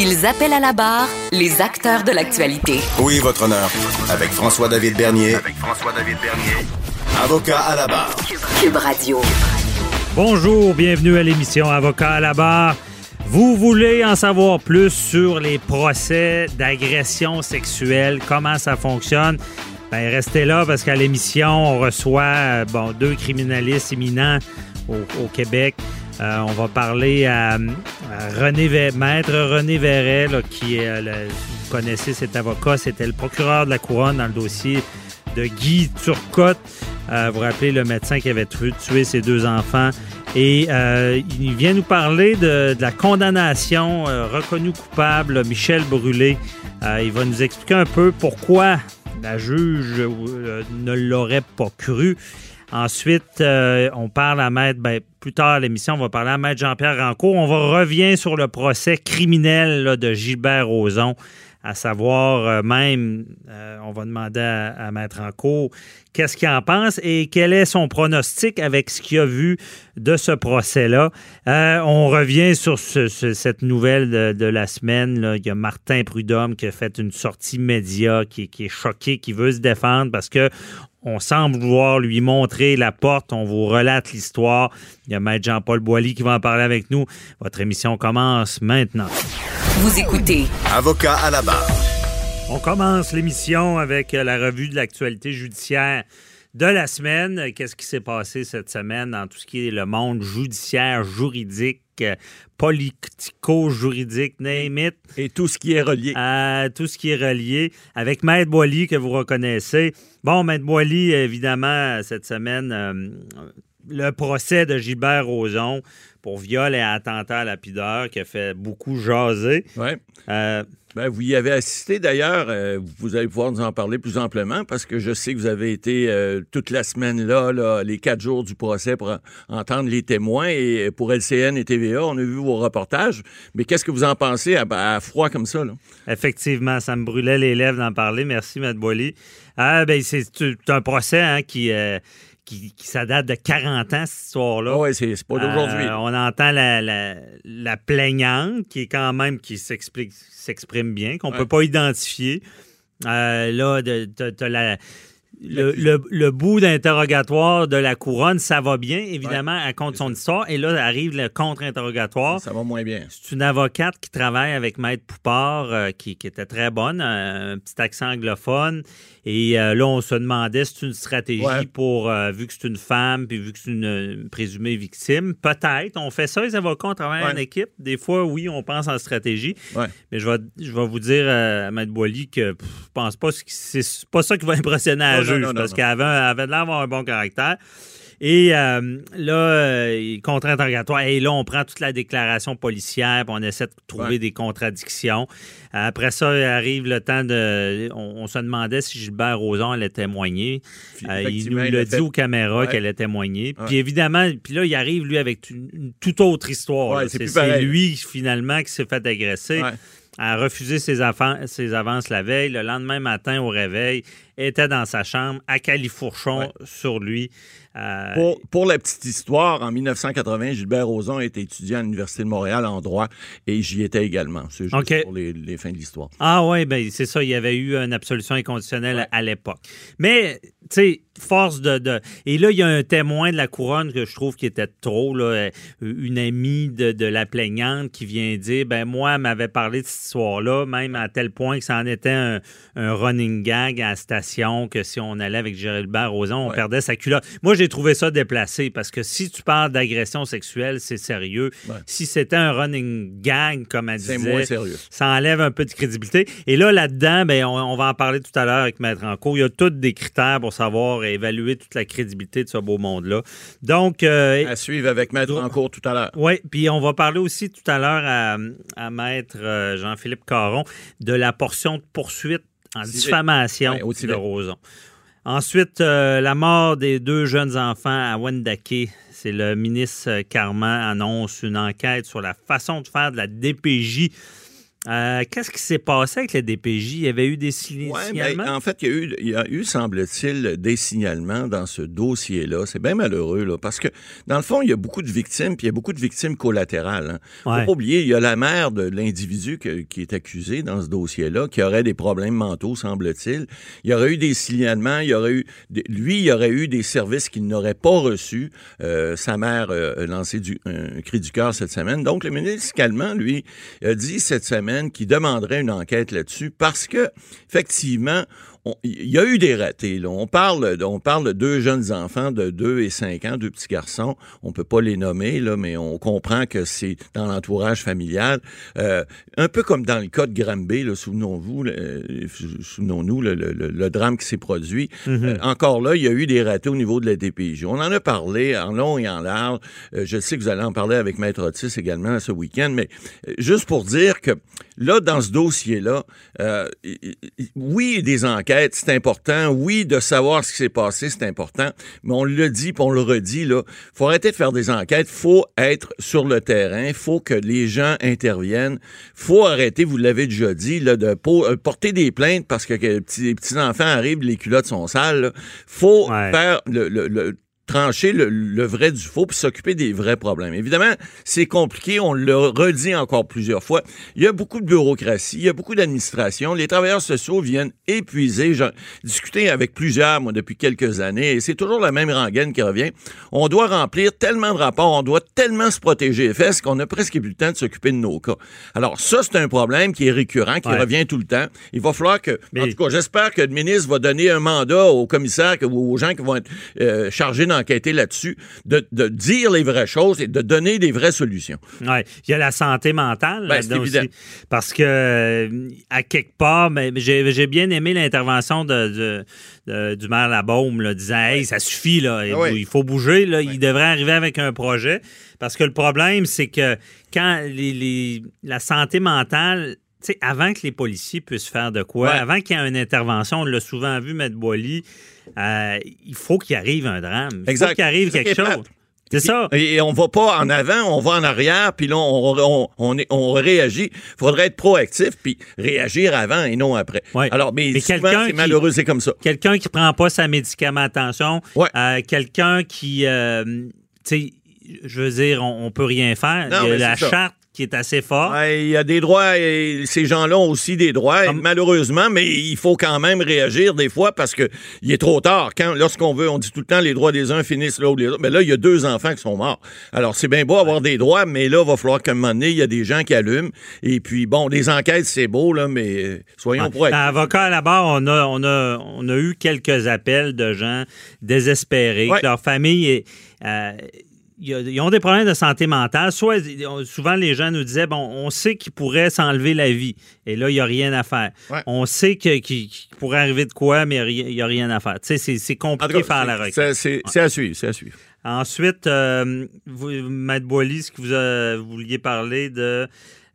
Ils appellent à la barre les acteurs de l'actualité. Oui, votre honneur. Avec François-David Bernier. Avec François-David Bernier. Avocat à la barre. Cube Radio. Bonjour, bienvenue à l'émission Avocat à la barre. Vous voulez en savoir plus sur les procès d'agression sexuelle, comment ça fonctionne? Ben, restez là parce qu'à l'émission, on reçoit euh, bon, deux criminalistes éminents au, Québec. Euh, on va parler à, René Maître René Verret, qui est, vous connaissez cet avocat, c'était le procureur de la couronne dans le dossier de Guy Turcotte. Euh, vous rappelez le médecin qui avait tué ses deux enfants et euh, il vient nous parler de, la condamnation euh, reconnue coupable, Michel Brûlé. Euh, il va nous expliquer un peu pourquoi la juge ne l'aurait pas cru. Ensuite, on parle à Maître, ben, plus tard à l'émission, on va parler à Maître Jean-Pierre Rancourt. On va revenir sur le procès criminel de Gilbert Rozon à savoir euh, même, euh, on va demander à, mettre en cours qu'est-ce qu'il en pense et quel est son pronostic avec ce qu'il a vu de ce procès-là. Euh, on revient sur cette nouvelle de, la semaine. Il y a Martin Prudhomme qui a fait une sortie média qui, qui est choqué, qui veut se défendre parce que on semble vouloir lui montrer la porte. On vous relate l'histoire. Il y a Maître Jean-Paul Boilly qui va en parler avec nous. Votre émission commence maintenant. Vous écoutez. Avocat à la barre. On commence l'émission avec la revue de l'actualité judiciaire de la semaine. Qu'est-ce qui s'est passé cette semaine dans tout ce qui est le monde judiciaire, juridique, politico-juridique, name it. Et tout ce qui est relié. Euh, tout ce qui est relié. Avec Maître Boily, que vous reconnaissez. Bon, Maître Boily, évidemment, cette semaine, le procès de Gilbert Rozon pour viol et attentat à lapideur qui a fait beaucoup jaser. Oui. Euh, ben, vous y avez assisté d'ailleurs. Euh, vous allez pouvoir nous en parler plus amplement parce que je sais que vous avez été euh, toute la semaine là, les quatre jours du procès pour entendre les témoins et pour LCN et TVA, on a vu vos reportages. Mais qu'est-ce que vous en pensez à, froid comme ça? Là? Effectivement, ça me brûlait les lèvres d'en parler. Merci, Matt Boily. Ah, ben, c'est un procès hein, qui qui, ça date de 40 ans, cette histoire-là. Oui, c'est pas d'aujourd'hui. Euh, on entend la, la, plaignante qui est quand même, qui s'exprime bien, qu'on ne peut pas identifier. Euh, là, tu as la le, bout d'interrogatoire de la couronne, ça va bien, évidemment, elle compte son histoire. Et là, arrive le contre-interrogatoire. Ça va moins bien. C'est une avocate qui travaille avec Maître Poupard, euh, qui, était très bonne, un petit accent anglophone. Et euh, là, on se demandait si c'est une stratégie pour, euh, vu que c'est une femme, puis vu que c'est une, présumée victime. Peut-être. On fait ça, les avocats, on travaille en équipe. Des fois, oui, on pense en stratégie. Mais je vais, je vais vous dire à Maître Boily que je pense pas que c'est pas ça qui va impressionner la parce qu'elle avait, l'air d'avoir un bon caractère. Et euh, là, euh, contre-interrogatoire. Et là, on prend toute la déclaration policière, puis on essaie de trouver des contradictions. Après ça, arrive le temps de. On, se demandait si Gilbert Rozon allait témoigner. Euh, il nous l'a dit aux caméras qu'elle allait témoigner. Puis évidemment, puis là, il arrive, lui, avec une, toute autre histoire. c'est lui, finalement, qui s'est fait agresser a refusé ses, ses, avances la veille. Le lendemain matin, au réveil, était dans sa chambre à califourchon sur lui. Euh, pour, la petite histoire, en 1980, Gilbert Rozon était étudiant à l'Université de Montréal en droit et j'y étais également. C'est juste pour les, fins de l'histoire. Ah oui, ben c'est ça. Il y avait eu une absolution inconditionnelle à l'époque. Mais sais, force de, de, Et là, il y a un témoin de la couronne que je trouve qui était trop, là, euh, une amie de, de la plaignante qui vient dire ben moi, elle m'avait parlé de cette histoire-là, même à tel point que ça en était un, un running gag à la station, que si on allait avec Gérald Rosan, on perdait sa culotte. Moi, j'ai trouvé ça déplacé parce que si tu parles d'agression sexuelle, c'est sérieux. Si c'était un running gag, comme elle disait, moins sérieux. ça enlève un peu de crédibilité. Et là, là-dedans, ben, on, on va en parler tout à l'heure avec Maître Rancourt. Il y a tous des critères pour savoir évaluer toute la crédibilité de ce beau monde-là. Donc. euh, À suivre avec Maître Rancourt tout à l'heure. oui, puis on va parler aussi tout à l'heure à, à Maître euh, Jean-Philippe Caron de la portion de poursuite en diffamation Ouais, au de. Roson. Ensuite, euh, la mort des deux jeunes enfants à Wendake. C'est le ministre Carman annonce une enquête sur la façon de faire de la DPJ. Euh, Qu'est-ce qui s'est passé avec la DPJ? Il y avait eu des Ouais, signalements? ben, en fait, il y a eu, il y a eu semble-t-il, des signalements dans ce dossier-là. C'est bien malheureux, là, parce que, dans le fond, il y a beaucoup de victimes, puis il y a beaucoup de victimes collatérales. Hein. Faut Ouais. pas oublier, il y a la mère de l'individu qui est accusé dans ce dossier-là, qui aurait des problèmes mentaux, semble-t-il. Il y aurait eu des signalements, il y aurait eu, des- lui, il y aurait eu des services qu'il n'aurait pas reçus. Euh, sa mère euh, a lancé du, un cri du cœur cette semaine. Donc, le ministre Calment, lui, a dit cette semaine qu'il demanderait une enquête là-dessus parce que, effectivement, il y a eu des ratés. là. On, parle, de- on parle de deux jeunes enfants de 2 et 5 ans, deux petits garçons. On peut pas les nommer, là, mais on comprend que c'est dans l'entourage familial. Euh, un peu comme dans le cas de Granby, souvenons-vous, euh, souvenons-nous le, le- le- le drame qui s'est produit. Euh, encore là, il y a eu des ratés au niveau de la DPJ. On en a parlé en long et en large. Je sais que vous allez en parler avec Maître Otis également ce week-end, mais juste pour dire que là, dans ce dossier-là, oui, des enquêtes, c'est important. Oui, de savoir ce qui s'est passé, c'est important. Mais on le dit, puis on le redit, là, faut arrêter de faire des enquêtes. faut être sur le terrain. faut que les gens interviennent. faut arrêter, vous l'avez déjà dit, là, de euh, porter des plaintes parce que, les petits, les petits-enfants arrivent, les culottes sont sales. là. faut Ouais. faire le- le- le trancher le, le vrai du faux puis s'occuper des vrais problèmes. Évidemment, c'est compliqué, on le redit encore plusieurs fois. Il y a beaucoup de bureaucratie, il y a beaucoup d'administration. Les travailleurs sociaux viennent épuisés. J'ai discuté avec plusieurs, moi, depuis quelques années, et c'est toujours la même rengaine qui revient. On doit remplir tellement de rapports, on doit tellement se protéger les fesses qu'on a presque plus le temps de s'occuper de nos cas. Alors ça, c'est un problème qui est récurrent, qui Ouais. revient tout le temps. Il va falloir que, en tout cas, j'espère que le ministre va donner un mandat au commissaire que- ou aux gens qui vont être euh, chargés d'enquêter là-dessus, de, de dire les vraies choses et de donner des vraies solutions. Il y a la santé mentale Ben, c'est évident. aussi. Parce que, euh, à quelque part, ben, j'ai bien aimé l'intervention de, de- de- du maire Labaume, là, disant Hey, ça suffit, là, il, Ah oui. il faut bouger, là, il devrait arriver avec un projet. Parce que le problème, c'est que quand les, les- la santé mentale. tu sais, avant que les policiers puissent faire de quoi, Ouais. avant qu'il y ait une intervention, on l'a souvent vu, M. Boily, euh, il faut qu'il arrive un drame. Il Exact. faut qu'il arrive quelque chose. C'est ça. Et, on va pas en avant, on va en arrière, puis là, on, on, on, réagit. faudrait être proactif, puis réagir avant et non après. Ouais. Alors, mais, Mais c'est qui- malheureux, c'est comme ça. quelqu'un qui prend pas sa médicamentation, Ouais. euh, quelqu'un qui, euh, tu sais, je veux dire, on, peut rien faire. Non, Il la ça. charte qui est assez. Ouais, Il y a des droits, et ces gens-là ont aussi des droits, Comme- malheureusement, mais il faut quand même réagir des fois parce que il est trop tard. Quand, lorsqu'on veut, on dit tout le temps les droits des uns finissent là où les autres. Mais là, il y a deux enfants qui sont morts. Alors, c'est bien beau avoir des droits, mais là, il va falloir qu'à un moment donné, il y a des gens qui allument. Et puis, bon, les enquêtes, c'est beau, là, mais euh, soyons Ouais. proactifs. Avocat à la barre, on a, on, a, on a eu quelques appels de gens désespérés, que leur famille est. euh, ils ont- des problèmes de santé mentale. Soit, souvent, les gens nous disaient, bon, on sait qu'ils pourraient s'enlever la vie. Et là, il n'y a rien à faire. Ouais. On sait qu'il pourrait arriver de quoi, mais il n'y a rien à faire. Tu sais, c'est- compliqué de faire la requête. c'est- à suivre, c'est à suivre. Ensuite, euh, vous, Maître ce que vous, euh, vous vouliez parler de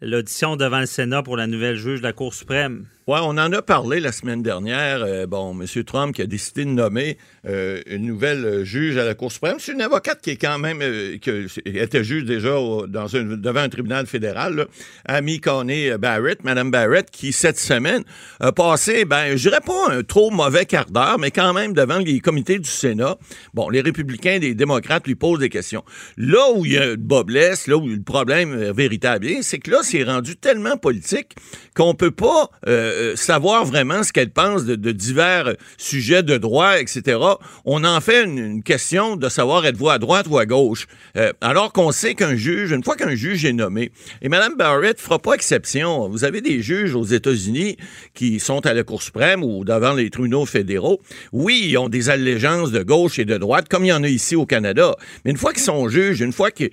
l'audition devant le Sénat pour la nouvelle juge de la Cour suprême? Oui, on en a parlé la semaine dernière. Euh, bon, M. Trump qui a décidé de nommer euh, une nouvelle juge à la Cour suprême. C'est une avocate qui est quand même, euh, qui était juge déjà devant un tribunal fédéral, là. Amy Coney Barrett, Madame Barrett, qui cette semaine a passé, ben, je dirais pas un trop mauvais quart d'heure, mais quand même devant les comités du Sénat. Bon, les républicains et les démocrates lui posent des questions. Là où il y a le bas blesse, là où le problème véritable est, c'est que là, c'est rendu tellement politique qu'on peut pas euh, euh, savoir vraiment ce qu'elle pense de, divers sujets de droit, etc. On en fait une, question de savoir êtes-vous à droite ou à gauche. Euh, alors qu'on sait qu'un juge, une fois qu'un juge est nommé, et Mme Barrett fera pas exception. Vous avez des juges aux États-Unis qui sont à la Cour suprême ou devant les tribunaux fédéraux. Oui, ils ont des allégeances de gauche et de droite, comme il y en a ici au Canada. Mais une fois qu'ils sont juges, une fois qu'ils,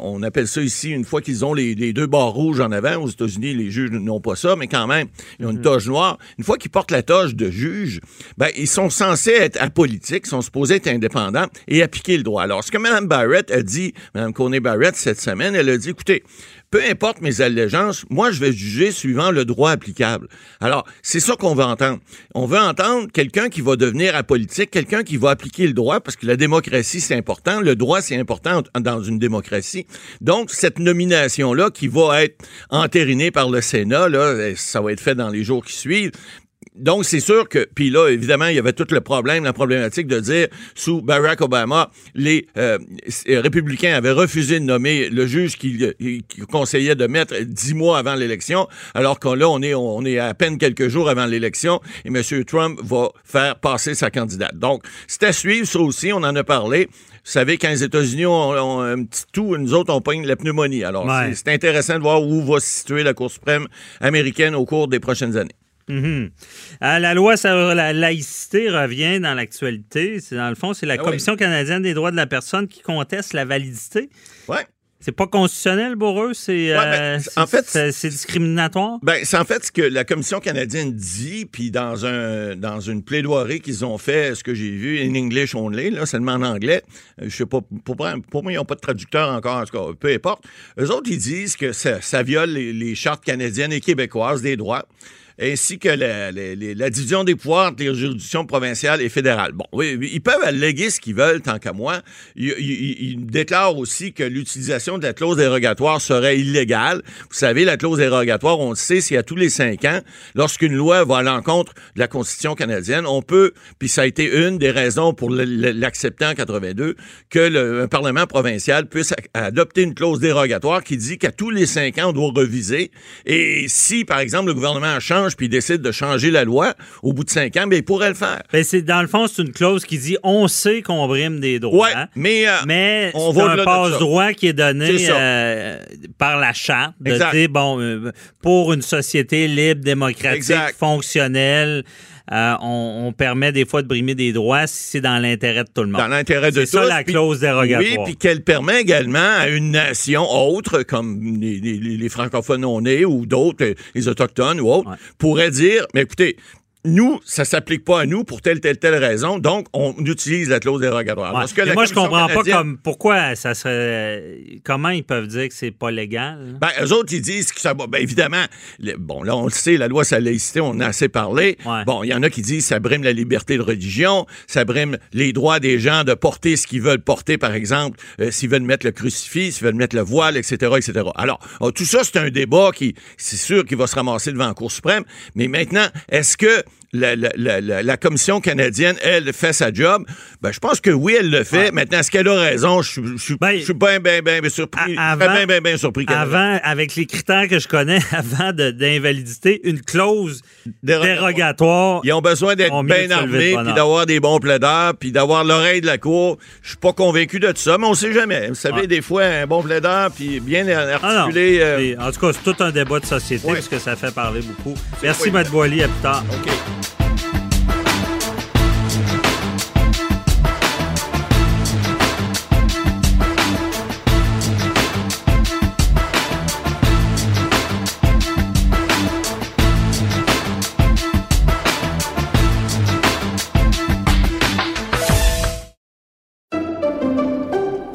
on appelle ça ici, une fois qu'ils ont les, les, deux barres rouges en avant, aux États-Unis, les juges n'ont pas ça, mais quand même, ils ont une toge noire. Une fois qu'ils portent la toge de juge, ben, ils sont censés être apolitiques, sont supposés être indépendants et appliquer le droit. Alors, ce que Mme Barrett a dit, Mme Coney Barrett, cette semaine, elle a dit, écoutez, peu importe mes allégeances, moi, je vais juger suivant le droit applicable. Alors, c'est ça qu'on veut entendre. On veut entendre quelqu'un qui va devenir apolitique, quelqu'un qui va appliquer le droit, parce que la démocratie, c'est important. Le droit, c'est important dans une démocratie. Donc, cette nomination-là, qui va être entérinée par le Sénat, là, ça va être fait dans les jours qui suivent, donc, c'est sûr que, puis là, évidemment, il y avait tout le problème, la problématique de dire, sous Barack Obama, les euh, républicains avaient refusé de nommer le juge qui, qui, conseillait de mettre dix mois avant l'élection, alors que là, on est, on est à peine quelques jours avant l'élection et M. Trump va faire passer sa candidate. Donc, c'est à suivre, ça aussi, on en a parlé. Vous savez, quand les États-Unis ont, ont, un petit tout, nous autres, on pogne la pneumonie. Alors, ouais. c'est intéressant de voir où va se situer la Cour suprême américaine au cours des prochaines années. Mm -hmm. la loi sur la laïcité revient dans l'actualité. Dans le fond, c'est la ah Commission oui. canadienne des droits de la personne qui conteste la validité. Ouais. C'est pas constitutionnel pour eux, c'est ouais, ben, en fait c'est discriminatoire? Ben c'est en fait ce que la commission canadienne dit, puis dans un dans une plaidoirie qu'ils ont fait, ce que j'ai vu in English only, là seulement en anglais. Je sais pas pour, pour moi ils n'ont pas de traducteur encore, en tout cas peu importe. Eux autres ils disent que ça, ça viole les, les chartes canadiennes et québécoises des droits ainsi que la, la, la, division des pouvoirs entre les juridictions provinciales et fédérales. Bon, oui, ils peuvent alléguer ce qu'ils veulent, tant qu'à moi. Ils, ils, ils, déclarent aussi que l'utilisation de la clause dérogatoire serait illégale. Vous savez, la clause dérogatoire, on le sait, c'est à tous les cinq ans. Lorsqu'une loi va à l'encontre de la Constitution canadienne, on peut, puis ça a été une des raisons pour l'accepter en 82, que le Parlement provincial puisse adopter une clause dérogatoire qui dit qu'à tous les cinq ans, on doit reviser. Et si, par exemple, le gouvernement change puis il décide de changer la loi au bout de cinq ans, bien, il pourrait le faire. Ben, c'est, dans le fond, c'est une clause qui dit on sait qu'on brime des droits. Ouais, mais, euh, mais on c'est un passe-droit qui est donné euh, par la charte. De dire, bon, euh, pour une société libre, démocratique, exact. fonctionnelle. Euh, on, on, permet des fois de brimer des droits si c'est dans l'intérêt de tout le monde. Dans l'intérêt de tous. C'est ça la clause dérogatoire. Oui, puis qu'elle permet également à une nation autre, comme les, les, les francophones non nés ou d'autres, les autochtones ou autres, ouais. pourrait dire, mais écoutez, nous, ça s'applique pas à nous pour telle, telle, telle raison, donc on utilise la clause dérogatoire. Ouais. Que la moi, je comprends canadienne... pas comme, pourquoi ça serait. Comment ils peuvent dire que c'est pas légal? Ben, eux autres, ils disent que ça va. Ben, évidemment, bon, là, on le sait, la loi sur la laïcité, on en a assez parlé. Ouais. Bon, il y en a qui disent que ça brime la liberté de religion, ça brime les droits des gens de porter ce qu'ils veulent porter, par exemple, euh, s'ils veulent mettre le crucifix, s'ils veulent mettre le voile, etc., etc. Alors, oh, tout ça, c'est un débat qui, c'est sûr qu'il va se ramasser devant la Cour suprême, mais maintenant, est-ce que la, la, la, la, Commission canadienne, elle, fait sa job. Ben, je pense que oui, elle le fait. Ouais. Maintenant, est-ce qu'elle a raison? Je, je, je, ben, je suis bien, bien, bien surpris. Avant, surpris. Avec les critères que je connais, avant d'invalidité, une clause dérogatoire. Ils ont besoin d'être bien armés, puis d'avoir des bons plaideurs, puis d'avoir l'oreille de la cour. Je suis pas convaincu de tout ça, mais on sait jamais. Vous savez, ouais. des fois, un bon plaideur, puis bien articulé. Ah euh... En tout cas, c'est tout un débat de société, ouais. parce que ça fait parler beaucoup. Merci. Matt Boily. À plus tard. OK.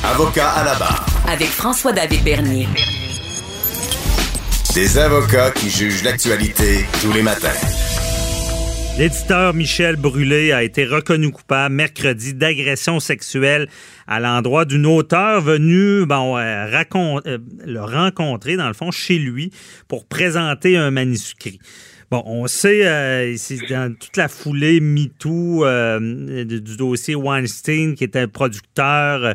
Avocat à la barre. Avec François-David Bernier. Des avocats qui jugent l'actualité tous les matins. L'éditeur Michel Brûlé a été reconnu coupable mercredi d'agression sexuelle à l'endroit d'une auteure venue bon, euh, euh, le rencontrer, dans le fond, chez lui pour présenter un manuscrit. Bon, on sait, euh, dans toute la foulée MeToo euh, du, dossier Weinstein, qui était producteur, euh,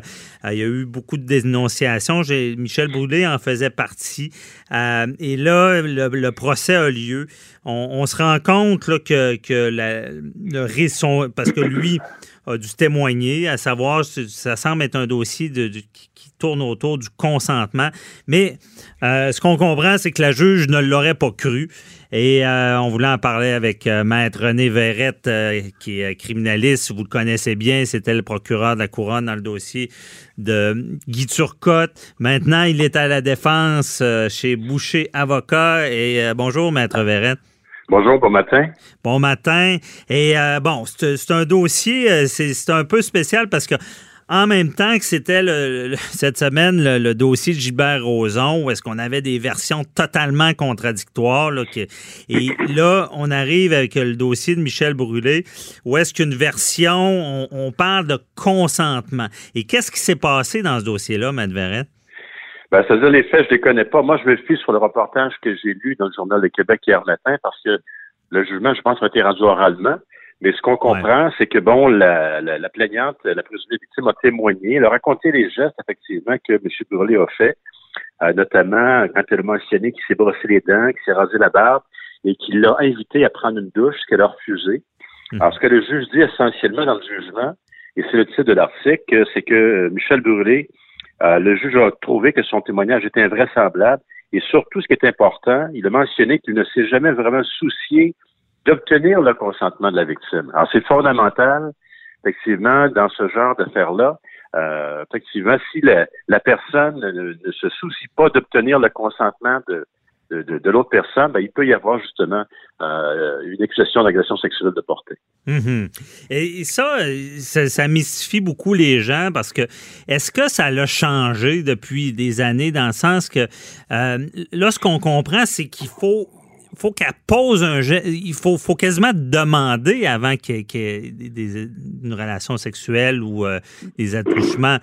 il y a eu beaucoup de dénonciations. Michel Brûlé en faisait partie. et là, le, procès a lieu. On, se rend compte que, que le risque, parce que lui a dû témoigner, à savoir, ça semble être un dossier qui tourne autour du consentement. Mais ce qu'on comprend, c'est que la juge ne l'aurait pas cru. Et euh, on voulait en parler avec euh, Maître René Verrette, euh, qui est criminaliste. Vous le connaissez bien, c'était le procureur de la Couronne dans le dossier de Guy Turcotte. Maintenant, il est à la défense chez Boucher Avocat. Et bonjour, Maître Verrette. Bonjour, bon matin. Bon matin. Et bon, c'est un dossier, c'est un peu spécial parce que en même temps que c'était cette semaine le, dossier de Gilbert Rozon, où est-ce qu'on avait des versions totalement contradictoires. et là, on arrive avec le dossier de Michel Brûlé, où est-ce qu'une version, on, parle de consentement. Et qu'est-ce qui s'est passé dans ce dossier-là, Matt Verrette? Ben, c'est-à-dire, les faits, je les connais pas. Moi, je me fie sur le reportage que j'ai lu dans le Journal de Québec hier matin, parce que le jugement, je pense, a été rendu oralement. Mais ce qu'on comprend, c'est que bon, la, la, la, plaignante, la présumée victime a témoigné, elle a raconté les gestes effectivement que M. Brûlé a fait, euh, notamment quand elle a mentionné qu'il s'est brossé les dents, qu'il s'est rasé la barbe et qu'il l'a invité à prendre une douche, ce qu'elle a refusé. Mhm. Alors, ce que le juge dit essentiellement dans le jugement, et c'est le titre de l'article, c'est que Michel Brûlé, euh, le juge a trouvé que son témoignage était invraisemblable et surtout, ce qui est important, il a mentionné qu'il ne s'est jamais vraiment soucié d'obtenir le consentement de la victime. Alors, c'est fondamental, effectivement, dans ce genre d'affaires-là. Euh, effectivement, si la, personne ne, se soucie pas d'obtenir le consentement de, de, l'autre personne, ben, il peut y avoir justement euh, une accusation d'agression sexuelle de portée. Mm-hmm. Et ça, ça, mystifie beaucoup les gens parce que est-ce que ça l'a changé depuis des années dans le sens que euh, là, ce qu'on comprend, c'est qu'il faut faut qu'elle pose un geste. Il faut, faut quasiment demander avant qu'il y ait, une relation sexuelle ou euh, des attouchements.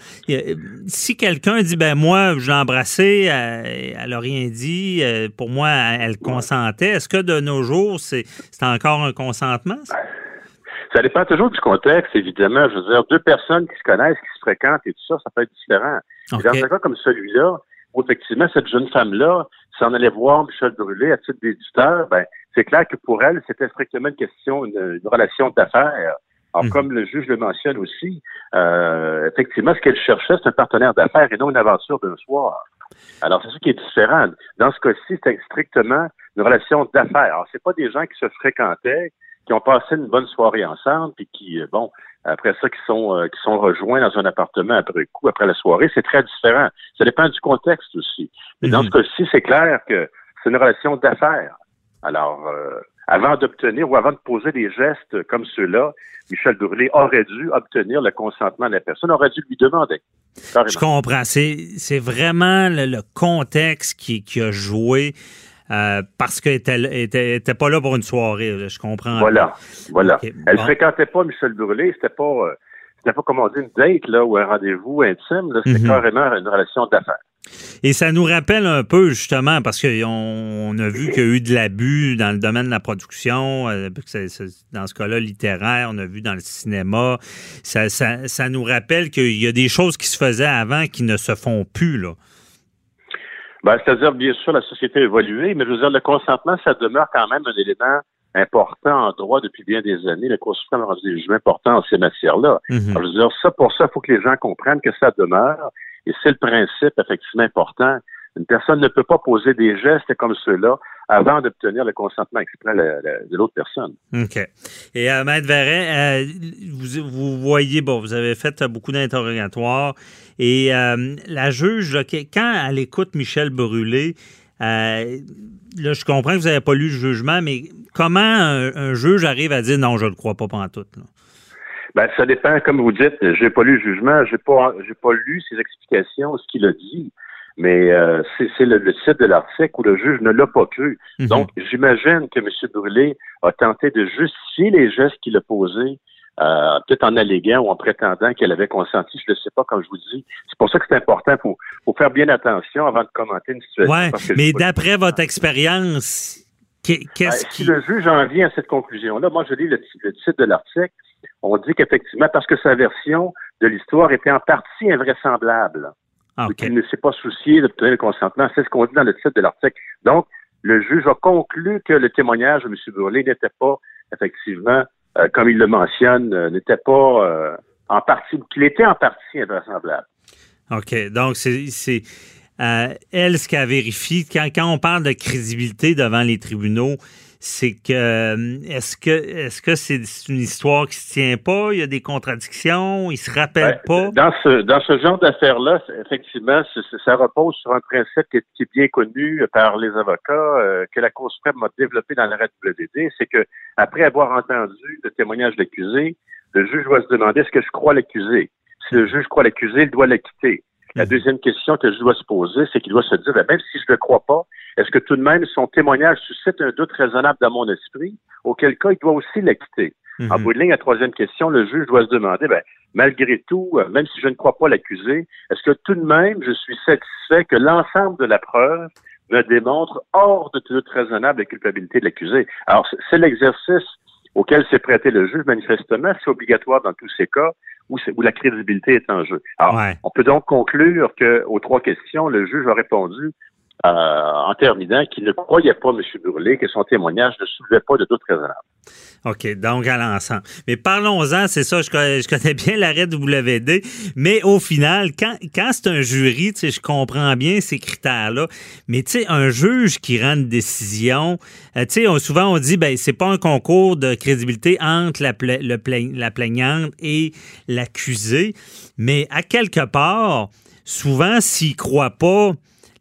Si quelqu'un dit, ben moi, je l'ai embrassée, elle n'a rien dit, euh, pour moi, elle consentait, est-ce que de nos jours, c'est encore un consentement? Ça? dépend toujours du contexte, évidemment. Je veux dire, deux personnes qui se connaissent, qui se fréquentent et tout ça, ça peut être différent. Dans un cas comme celui-là, où effectivement, cette jeune femme-là si on allait voir Michel Brûlé à titre d'éditeur, ben, c'est clair que pour elle, c'était strictement une question, une, relation d'affaires. Alors, mhm. comme le juge le mentionne aussi, euh, effectivement, ce qu'elle cherchait, c'est un partenaire d'affaires et non une aventure d'un soir. Alors, c'est ça qui est différent. Dans ce cas-ci, c'était strictement une relation d'affaires. Alors, c'est pas des gens qui se fréquentaient, qui ont passé une bonne soirée ensemble, puis qui, euh, bon, après ça, qui sont euh, qui sont rejoints dans un appartement après coup, après la soirée, c'est très différent. Ça dépend du contexte aussi. Mais dans mhm. ce cas-ci, c'est clair que c'est une relation d'affaires. Alors, euh, avant d'obtenir ou avant de poser des gestes comme ceux-là, Michel Brûlé aurait dû obtenir le consentement de la personne, aurait dû lui demander. Je comprends. C'est vraiment le, contexte qui, qui a joué. Euh, parce qu'elle était, était, pas là pour une soirée. je comprends. Voilà, voilà. Elle fréquentait pas Michel Brûlé. C'était pas, euh, c'était pas comme on dit une date là ou un rendez-vous intime. C'était mhm. carrément une relation d'affaires. Et ça nous rappelle un peu, justement, parce qu'on a vu qu'il y a eu de l'abus dans le domaine de la production, euh, dans ce cas-là littéraire, on a vu dans le cinéma. Ça, ça, ça nous rappelle qu'il y a des choses qui se faisaient avant qui ne se font plus. Là. Ben, C'est-à-dire, bien sûr, la société a évolué, mais je veux dire, le consentement, ça demeure quand même un élément important en droit depuis bien des années. Le Cour suprême a rendu des jugements importants en ces matières-là. Mhm. Je veux dire, ça, pour ça, il faut que les gens comprennent que ça demeure. Et c'est le principe, effectivement, important. Une personne ne peut pas poser des gestes comme ceux-là avant d'obtenir le consentement exprès de l'autre personne. OK. Et euh, Maître Verret, euh, vous, vous, voyez, bon, vous avez fait beaucoup d'interrogatoires et euh, la juge, quand elle écoute Michel Brûlé, euh, là, je comprends que vous n'avez pas lu le jugement, mais comment un, juge arrive à dire non, je ne le crois pas pendant tout? Ben, ça dépend, comme vous dites, j'ai pas lu le jugement, j'ai pas, j'ai pas lu ses explications, ce qu'il a dit. Mais euh, c'est le, le, titre de l'article où le juge ne l'a pas cru. Mhm. Donc, j'imagine que M. Brûlé a tenté de justifier les gestes qu'il a posés, euh, peut-être en alléguant ou en prétendant qu'elle avait consenti. Je ne sais pas, comme je vous dis. C'est pour ça que c'est important. Il faut, faire bien attention avant de commenter une situation. Ouais, mais d'après votre expérience, qu'est-ce qui... Si le juge en vient à cette conclusion-là, moi, je lis le, le titre de l'article. On dit qu'effectivement, parce que sa version de l'histoire était en partie invraisemblable. Ah, okay. Il ne s'est pas soucié d'obtenir le consentement. C'est ce qu'on dit dans le titre de l'article. Donc, le juge a conclu que le témoignage de M. Burley n'était pas, effectivement, euh, comme il le mentionne, euh, n'était pas euh, en partie, qu'il était en partie invraisemblable. OK. Donc, c'est elle ce qu'elle vérifie. Quand, quand on parle de crédibilité devant les tribunaux, c'est que est-ce que est-ce que c'est une histoire qui se tient pas? Il y a des contradictions, il se rappelle ben, pas? Dans ce dans ce genre d'affaires-là, effectivement, ça repose sur un principe qui est, qui est bien connu par les avocats euh, que la Cour suprême a développé dans l'arrêt WD, c'est que après avoir entendu le témoignage de l'accusé, le juge doit se demander est-ce que je crois l'accusé? Si le juge croit l'accusé, il doit l'acquitter. La deuxième question que je dois se poser, c'est qu'il doit se dire, ben, même si je ne le crois pas, est-ce que tout de même son témoignage suscite un doute raisonnable dans mon esprit, auquel cas il doit aussi l'acquitter. Mhm. En bout de ligne, la troisième question, le juge doit se demander, ben, malgré tout, euh, même si je ne crois pas l'accusé, est-ce que tout de même je suis satisfait que l'ensemble de la preuve me démontre hors de tout doute raisonnable la culpabilité de l'accusé? Alors, c'est l'exercice auquel s'est prêté le juge, manifestement, c'est obligatoire dans tous ces cas où, où, la crédibilité est en jeu. Alors, ouais. on peut donc conclure qu'aux trois questions, le juge a répondu euh, en terminant qu'il ne croyait pas M. Burley, que son témoignage ne soulevait pas de doute raisonnable. OK, donc à l'ensemble. Mais parlons-en, c'est ça, je connais, bien l'arrêt WD, mais au final, quand, c'est un jury, tu sais, je comprends bien ces critères-là, mais tu sais, un juge qui rend une décision, euh, tu sais, souvent on dit, ben c'est pas un concours de crédibilité entre la, la plaignante et l'accusé, mais à quelque part, souvent, s'il croit pas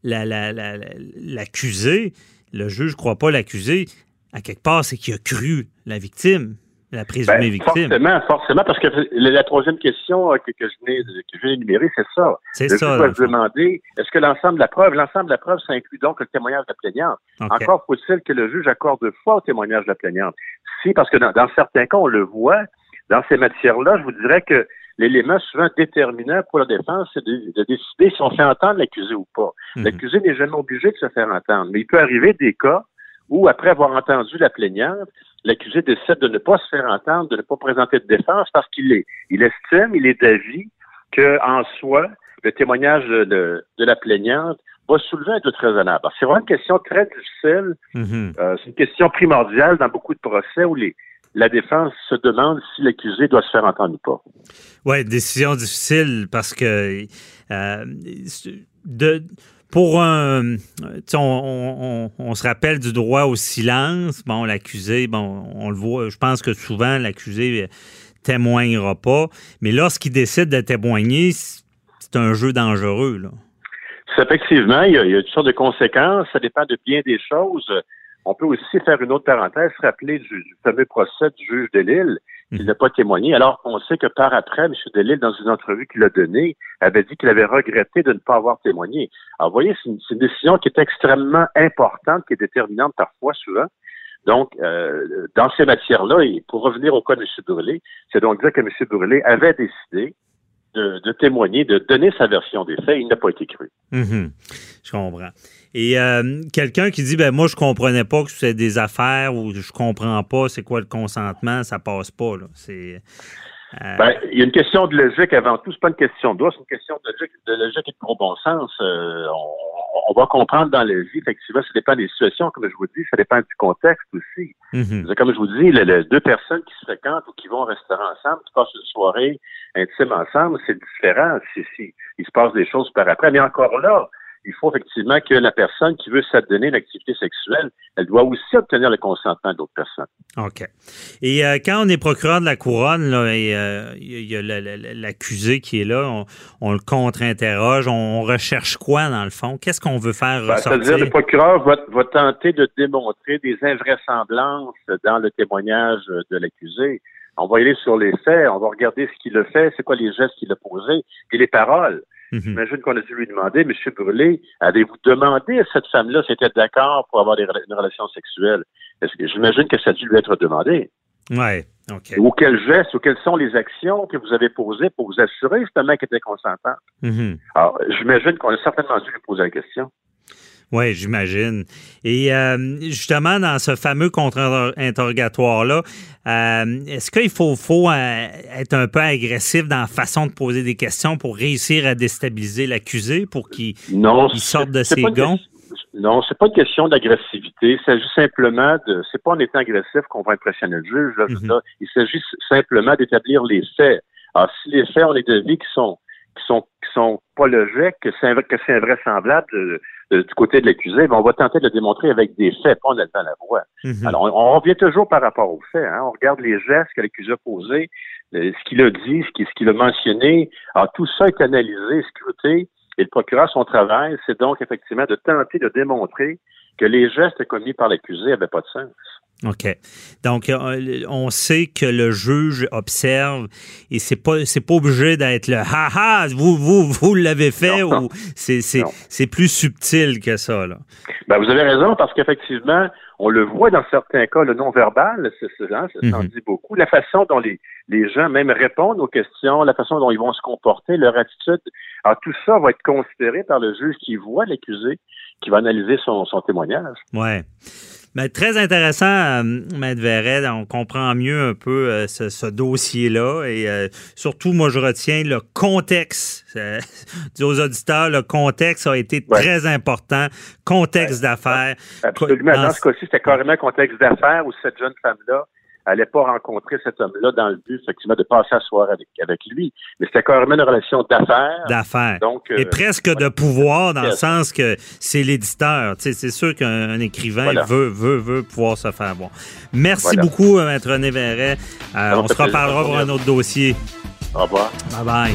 l'accusé, la, la, le juge ne croit pas l'accusé, à quelque part, c'est qu'il a cru la victime, la présumée ben, victime. Forcément, forcément, parce que la troisième question que, que je venais d'énumérer, c'est ça. C'est ça. se demander, est-ce que l'ensemble de la preuve, l'ensemble de la preuve, ça inclut donc le témoignage de la plaignante? Okay. Encore faut-il que le juge accorde foi au témoignage de la plaignante. Si, parce que dans, dans certains cas, on le voit, dans ces matières-là, je vous dirais que l'élément souvent déterminant pour la défense, c'est de, de, décider si on fait entendre l'accusé ou pas. Mhm. L'accusé n'est jamais obligé de se faire entendre, mais il peut arriver des cas où, après avoir entendu la plaignante, l'accusé décide de ne pas se faire entendre, de ne pas présenter de défense parce qu'il est, il estime, il est d'avis que en soi, le témoignage de, de, de la plaignante va soulever un doute raisonnable. C'est vraiment une question très difficile. Mm -hmm. euh, c'est une question primordiale dans beaucoup de procès où les, la défense se demande si l'accusé doit se faire entendre ou pas. Oui, décision difficile parce que euh, de, pour un. On, on, on, se rappelle du droit au silence. Bon, l'accusé, bon, on le voit, je pense que souvent l'accusé témoignera pas. Mais lorsqu'il décide de témoigner, c'est un jeu dangereux. Là. Effectivement, il y, a, il y a toutes sortes de conséquences. Ça dépend de bien des choses. On peut aussi faire une autre parenthèse, se rappeler du, du, fameux procès du juge de Lille, qui mmh. n'a pas témoigné, alors qu'on sait que par après, M. Delille, dans une entrevue qu'il a donnée, avait dit qu'il avait regretté de ne pas avoir témoigné. Alors, vous voyez, c'est une, une, décision qui est extrêmement importante, qui est déterminante parfois, souvent. Donc, euh, dans ces matières-là, et pour revenir au cas de M. Brûlé, c'est donc dire que M. Brûlé avait décidé de, de, témoigner, de donner sa version des faits. Il n'a pas été cru. Mmh. Je comprends. Et euh, quelqu'un qui dit ben moi je comprenais pas que c'est des affaires ou je comprends pas c'est quoi le consentement, ça passe pas là. C'est euh... ben, il y a une question de logique avant tout, c'est pas une question de droit, c'est une question de logique, de logique et de gros bon sens. Euh, on, on, va comprendre dans la vie, effectivement, ça dépend des situations, comme je vous dis, ça dépend du contexte aussi. Mm -hmm. Comme je vous dis, le, le, deux personnes qui se fréquentent ou qui vont au restaurant ensemble, qui passent une soirée intime ensemble, c'est différent si, si il se passe des choses par après. Mais encore là, il faut effectivement que la personne qui veut s'adonner une activité sexuelle, elle doit aussi obtenir le consentement d'autres personnes. OK. Et euh, quand on est procureur de la couronne, là, et euh, il y a l'accusé qui est là, on, on le contre-interroge, on, recherche quoi dans le fond? Qu'est-ce qu'on veut faire ben, ressortir? C'est-à-dire le procureur va, va, tenter de démontrer des invraisemblances dans le témoignage de l'accusé. On va aller sur les faits, on va regarder ce qu'il a fait, c'est quoi les gestes qu'il a posés, et les paroles. Mhm. J'imagine qu'on a dû lui demander, M. Brûlé, avez-vous demandé à cette femme-là si elle était d'accord pour avoir des, une relation sexuelle? Est-ce que j'imagine que ça a dû lui être demandé? Ouais, OK. Ou quels gestes ou quelles sont les actions que vous avez posées pour vous assurer justement qu'elle était consentante? Mhm. Alors, j'imagine qu'on a certainement dû lui poser la question. Oui, j'imagine. Et euh, justement, dans ce fameux contre-interrogatoire-là, euh, est-ce qu'il faut, faut euh, être un peu agressif dans la façon de poser des questions pour réussir à déstabiliser l'accusé pour qu'il sorte de ses gonds? Non, c'est pas une question d'agressivité. Il s'agit simplement de. C'est pas en étant agressif qu'on va impressionner le juge. là, Mhm. dire. Il s'agit simplement d'établir les faits. Alors, si les faits ont des devis qui sont qui sont qui sont pas logiques, que c'est inv- que c'est invraisemblable de- du côté de l'accusé, ben, on va tenter de le démontrer avec des faits, pas en élevant la voix. Mhm. Alors, on, on revient toujours par rapport aux faits. Hein. On regarde les gestes que l'accusé a posés, euh, ce qu'il a dit, ce qu'il ce qu'il a mentionné. Alors, tout ça est analysé, scruté. Et le procureur, son travail, c'est donc effectivement de tenter de démontrer que les gestes commis par l'accusé n'avaient pas de sens. OK. Donc, euh, on sait que le juge observe et c'est pas c'est pas obligé d'être le ha ha, vous vous vous l'avez fait Non. ou c'est c'est Non. c'est plus subtil que ça là. Ben, vous avez raison, parce qu'effectivement, on le voit dans certains cas, le non-verbal, c'est hein, ça s'en Mhm. dit beaucoup. La façon dont les, les gens même répondent aux questions, la façon dont ils vont se comporter, leur attitude. Alors, tout ça va être considéré par le juge qui voit l'accusé, qui va analyser son, son témoignage. Ouais. Mais très intéressant, euh, Maître Verret. On comprend mieux un peu euh, ce, ce dossier-là. Et euh, surtout, moi, je retiens le contexte. Euh, dis aux auditeurs, le contexte a été Ouais. très important. Contexte d'affaires. Absolument. Dans- Dans ce cas-ci, c'était carrément un contexte d'affaires où cette jeune femme-là n'allait pas rencontrer cet homme-là dans le but, effectivement, de passer la soirée avec, avec lui. Mais c'était carrément une relation d'affaires. D'affaires. Donc, euh, Et presque de pouvoir dans le sens que c'est l'éditeur. C'est sûr qu'un un écrivain Voilà. veut, veut, veut pouvoir se faire voir. Merci Voilà. beaucoup, euh, Maître René Verret. Euh, on se reparlera pour un autre dossier. Au revoir. Bye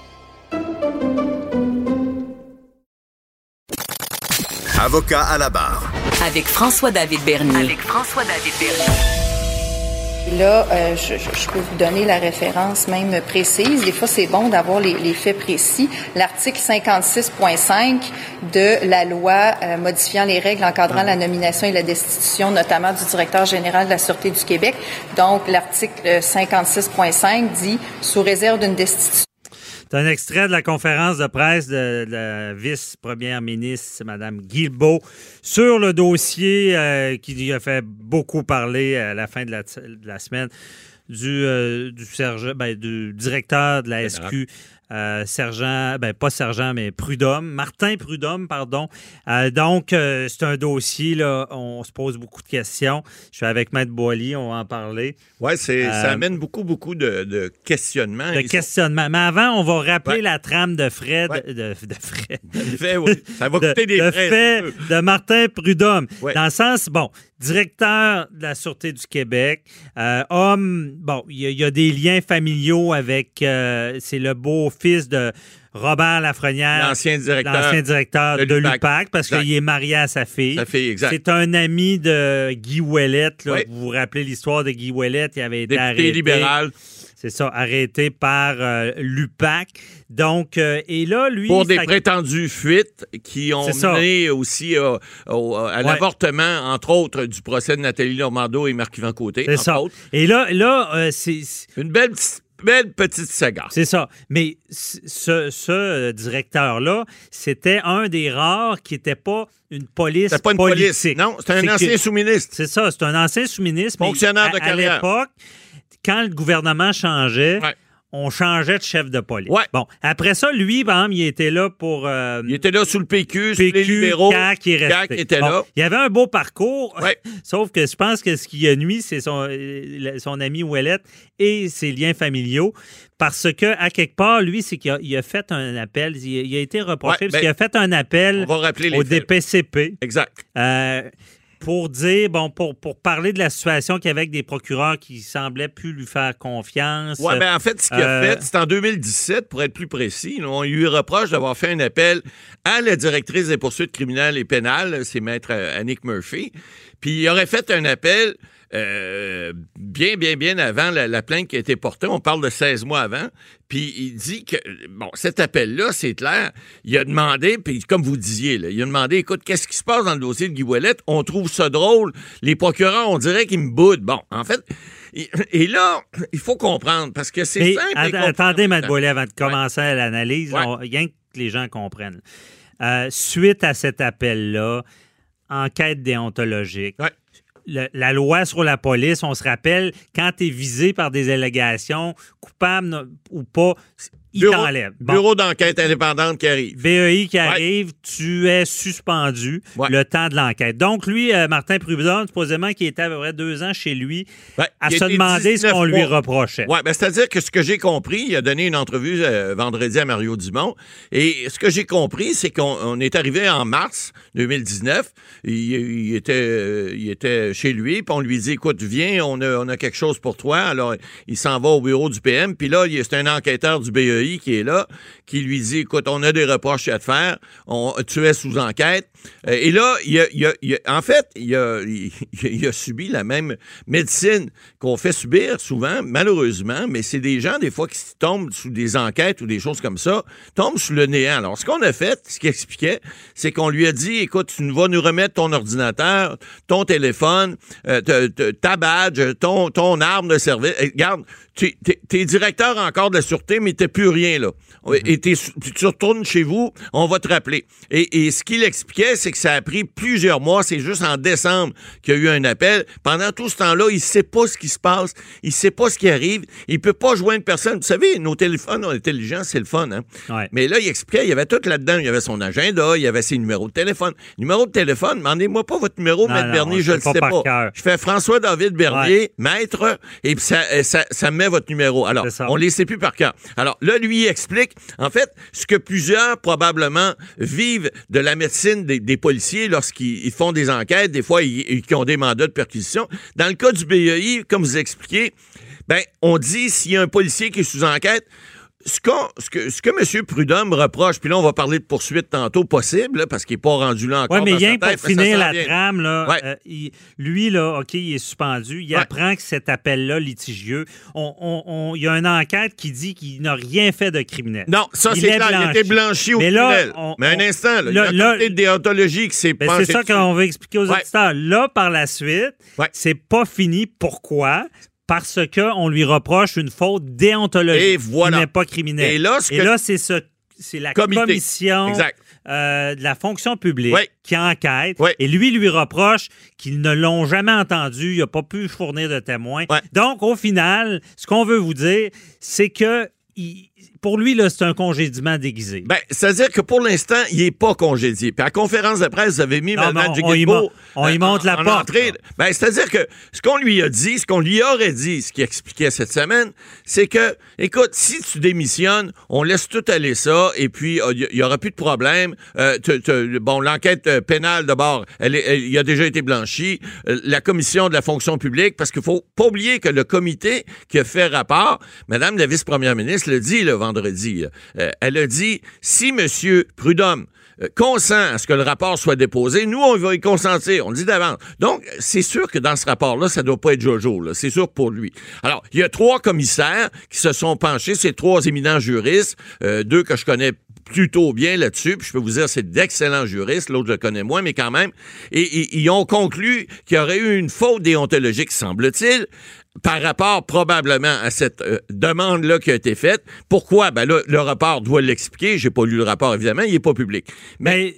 Avocat à la barre. Avec François-David Bernier. Avec François-David Bernier. Là, euh, je, je- je peux vous donner la référence même précise. Des fois, c'est bon d'avoir les, les faits précis. L'article 56.5 de la loi euh, modifiant les règles encadrant la nomination et la destitution, notamment du directeur général de la Sûreté du Québec. Donc, l'article euh, 56.5 dit, sous réserve d'une destitution, C'est un extrait de la conférence de presse de, la vice-première ministre, Mme Guilbeault, sur le dossier euh, qui a fait beaucoup parler à la fin de la, de la semaine du, euh, du, ben, du directeur de la SQ, euh, sergent, ben pas sergent, mais Prudhomme, Martin Prudhomme, pardon. Euh, donc, euh, c'est un dossier, là, on se pose beaucoup de questions. Je suis avec Maître Boily, on va en parler. Oui, c'est, ça amène beaucoup, beaucoup de, de questionnements. De Ils sont- questionnement. Mais avant, on va rappeler Ouais. la trame de Fred, Ouais. de, de Fred. de fait, oui. Ça va de, coûter des de frais. fait de Martin Prudhomme. Ouais. Dans le sens, bon, directeur de la Sûreté du Québec, homme, bon, il y, y a des liens familiaux avec, c'est le beau-fils de Robert Lafrenière, L'ancien directeur. l'ancien directeur de, de l'UPAC, parce qu'il est marié à sa fille. Sa fille, exact. C'est un ami de Guy Ouellette. Là. Vous vous rappelez l'histoire de Guy Ouellette? Il avait été Député arrêté. libéral C'est ça, arrêté par euh, l'UPAC. Donc, euh, et là, lui... pour des prétendues fuites qui ont ça. mené aussi euh, au- à Ouais. l'avortement, entre autres, du procès de Nathalie Normando et Marc-Yvan Côté. C'est ça. autres. Et là, là c'est- Une belle, petite- belle petite saga. C'est ça. Mais ce, ce, euh, directeur-là, c'était un des rares qui n'était pas une police C'était pas une politique. police. Non, c'était un ancien sous-ministre. C'est ça, c'est un ancien sous-ministre. mais Fonctionnaire à- de carrière. À l'époque, quand le gouvernement changeait, Ouais. On changeait de chef de police. Ouais. Bon, après ça, lui, par exemple, il était là pour... euh, Il était là sous le PQ, sous les PQ, libéraux. CAQ, il. CAQ était Bon, là. Il avait un beau parcours, Ouais. sauf que je pense que ce qui a nuit, c'est son, euh, son ami Ouellette et ses liens familiaux. Parce que, à quelque part, lui, c'est qu'il a, il a fait un appel, il a, il a été reproché Ouais, parce ben, qu'il a fait un appel On va rappeler les au faits. DPCP. Exact. Euh, pour dire, bon, pour, pour parler de la situation qu'il y avait avec des procureurs qui semblaient plus lui faire confiance. Oui, ben en fait, ce qu'il a Euh, fait, c'est en 2017, pour être plus précis. on lui reproche d'avoir fait un appel à la directrice des poursuites criminelles et pénales, c'est maître euh, Annick Murphy. Puis il aurait fait un appel euh, bien, bien, bien avant la, la plainte qui a été portée. On parle de 16 mois avant. Puis il dit que, bon, cet appel-là, c'est clair, il a demandé, puis comme vous disiez, là, il a demandé, écoute, qu'est-ce qui se passe dans le dossier de Guy Ouellet? On trouve ça drôle. Les procureurs, on dirait qu'ils me boudent. Bon, en fait, et, là, il faut comprendre, parce que c'est simple. att- attendez, Matt Boilet, avant de commencer l'analyse, Ouais. on- rien que les gens comprennent. Euh, suite à cet appel-là, enquête déontologique. Ouais. La loi sur la police, on se rappelle, quand tu es visé par des allégations, coupable ou pas, il Bureau- t'enlève. Bon. Bureau d'enquête indépendante qui arrive. BEI qui arrive, tu es suspendu Ouais. le temps de l'enquête. Donc, lui, euh, Martin Prudhomme, supposément qu'il était à peu près deux ans chez lui, Ouais, à il se demander ce 19 qu'on lui reprochait. Oui, ben, c'est-à-dire que ce que j'ai compris, il a donné une entrevue euh, vendredi à Mario Dumont, et ce que j'ai compris, c'est qu'on on est arrivé en mars 2019, il, il était, euh, il était chez lui, puis on lui dit, écoute, viens, on a, on a quelque chose pour toi. Alors, il s'en va au bureau du PM, puis là, il c'est un enquêteur du BEI qui est là, qui lui dit, écoute, on a des reproches à te faire, tu es sous enquête. Euh, et là, il a, a- en fait, il a, subi la même médecine qu'on fait subir souvent, malheureusement, mais c'est des gens, des fois, qui tombent sous des enquêtes ou des choses comme ça, tombent sous le néant. Alors, ce qu'on a fait, ce qu'il expliquait, c'est qu'on lui a dit, écoute, tu vas nous remettre ton ordinateur, ton téléphone, euh, ta badge, ton, ton arme de service. Et regarde, tu es directeur encore de la sûreté, mais t'es plus rien, là. Et t'es- tu tu retournes chez vous, on va te rappeler. Et, et ce qu'il expliquait, c'est que ça a pris plusieurs mois. C'est juste en décembre qu'il y a eu un appel. Pendant tout ce temps-là, il sait pas ce qui se passe. Il sait pas ce qui arrive. Il peut pas joindre personne. Vous savez, nos téléphones intelligents, c'est le fun, hein? Ouais. Mais là, il expliquait, il y avait tout là-dedans. Il y avait son agenda, il y avait ses numéros de téléphone. Numéro de téléphone, demandez-moi pas votre numéro, Non, Maître non, Bernier, je le sais pas pas. par cœur. Je fais François-David Bernier, maître, et puis ça, ça, ça met votre numéro. Alors, on les sait plus par cœur. Alors, là, lui, explique, en fait, ce que plusieurs, probablement, vivent de la médecine des, policiers lorsqu'ils ils font des enquêtes, des fois, ils, ont des mandats de perquisition. Dans le cas du BEI, comme vous expliquez, ben, on dit, s'il y a un policier qui est sous enquête, ce, ce que, ce que M. Prudhomme reproche, puis là, on va parler de poursuite tantôt possible, là, parce qu'il n'est pas rendu là encore. Oui, mais dans sa rien pour tête, ça finir la trame, là, Ouais. euh, il- lui, là, OK, il est suspendu. Il Ouais. apprend que cet appel-là, litigieux, on, on- on- il y a une enquête qui dit qu'il n'a rien fait de criminel. Non, ça, Il c'est est clair. Il a été blanchi au Mais là, criminel. on- mais un instant, là, là- il y a là- un comité de déontologie qui s'est Ben, c'est ça qu'on veut expliquer aux Ouais. auditeurs. Là, par la suite, c'est pas fini. Pourquoi? Parce qu'on lui reproche une faute déontologique. Et voilà. Il n'est pas criminel. Et là, c'est ce- c'est la Comité. commission Exact. euh, de la fonction publique qui enquête. Et lui lui reproche qu'ils ne l'ont jamais entendu. Il n'a pas pu fournir de témoins. Donc, au final, ce qu'on veut vous dire, c'est que il- pour lui, là, c'est un congédiement déguisé. Ben, c'est-à-dire que pour l'instant, il n'est pas congédié. Puis à la conférence de presse, vous avez mis Non, Mme on- on y Guilbeault, mon- on y euh, monte en- la en porte, entrée. Ben, c'est-à-dire que ce qu'on lui a dit, ce qu'on lui aurait dit, ce qu'il expliquait cette semaine, c'est que, écoute, si tu démissionnes, on laisse tout aller ça, et puis euh, il n'y aura plus de problème. Euh, te- te- bon, l'enquête euh, pénale, d'abord, elle, elle- il a déjà été blanchi. Euh, la commission de la fonction publique, parce qu'il faut pas oublier que le comité qui a fait rapport, Madame la vice-première ministre le dit le vendredi, euh, elle a dit, si M. Prudhomme euh, consent à ce que le rapport soit déposé, nous, on va y consentir. On le dit d'avance. Donc, c'est sûr que dans ce rapport-là, ça doit pas être Jojo. C'est sûr pour lui. Alors, il y a trois commissaires qui se sont penchés, ces trois éminents juristes, euh, deux que je connais plutôt bien là-dessus, puis je peux vous dire, c'est d'excellents juristes, l'autre je connais moins, mais quand même, et, et- ils ont conclu qu'il y aurait eu une faute déontologique, semble-t-il, par rapport probablement à cette euh, demande-là qui a été faite. Pourquoi? Ben là, le rapport doit l'expliquer. J'ai pas lu le rapport, évidemment, il est pas public. Mais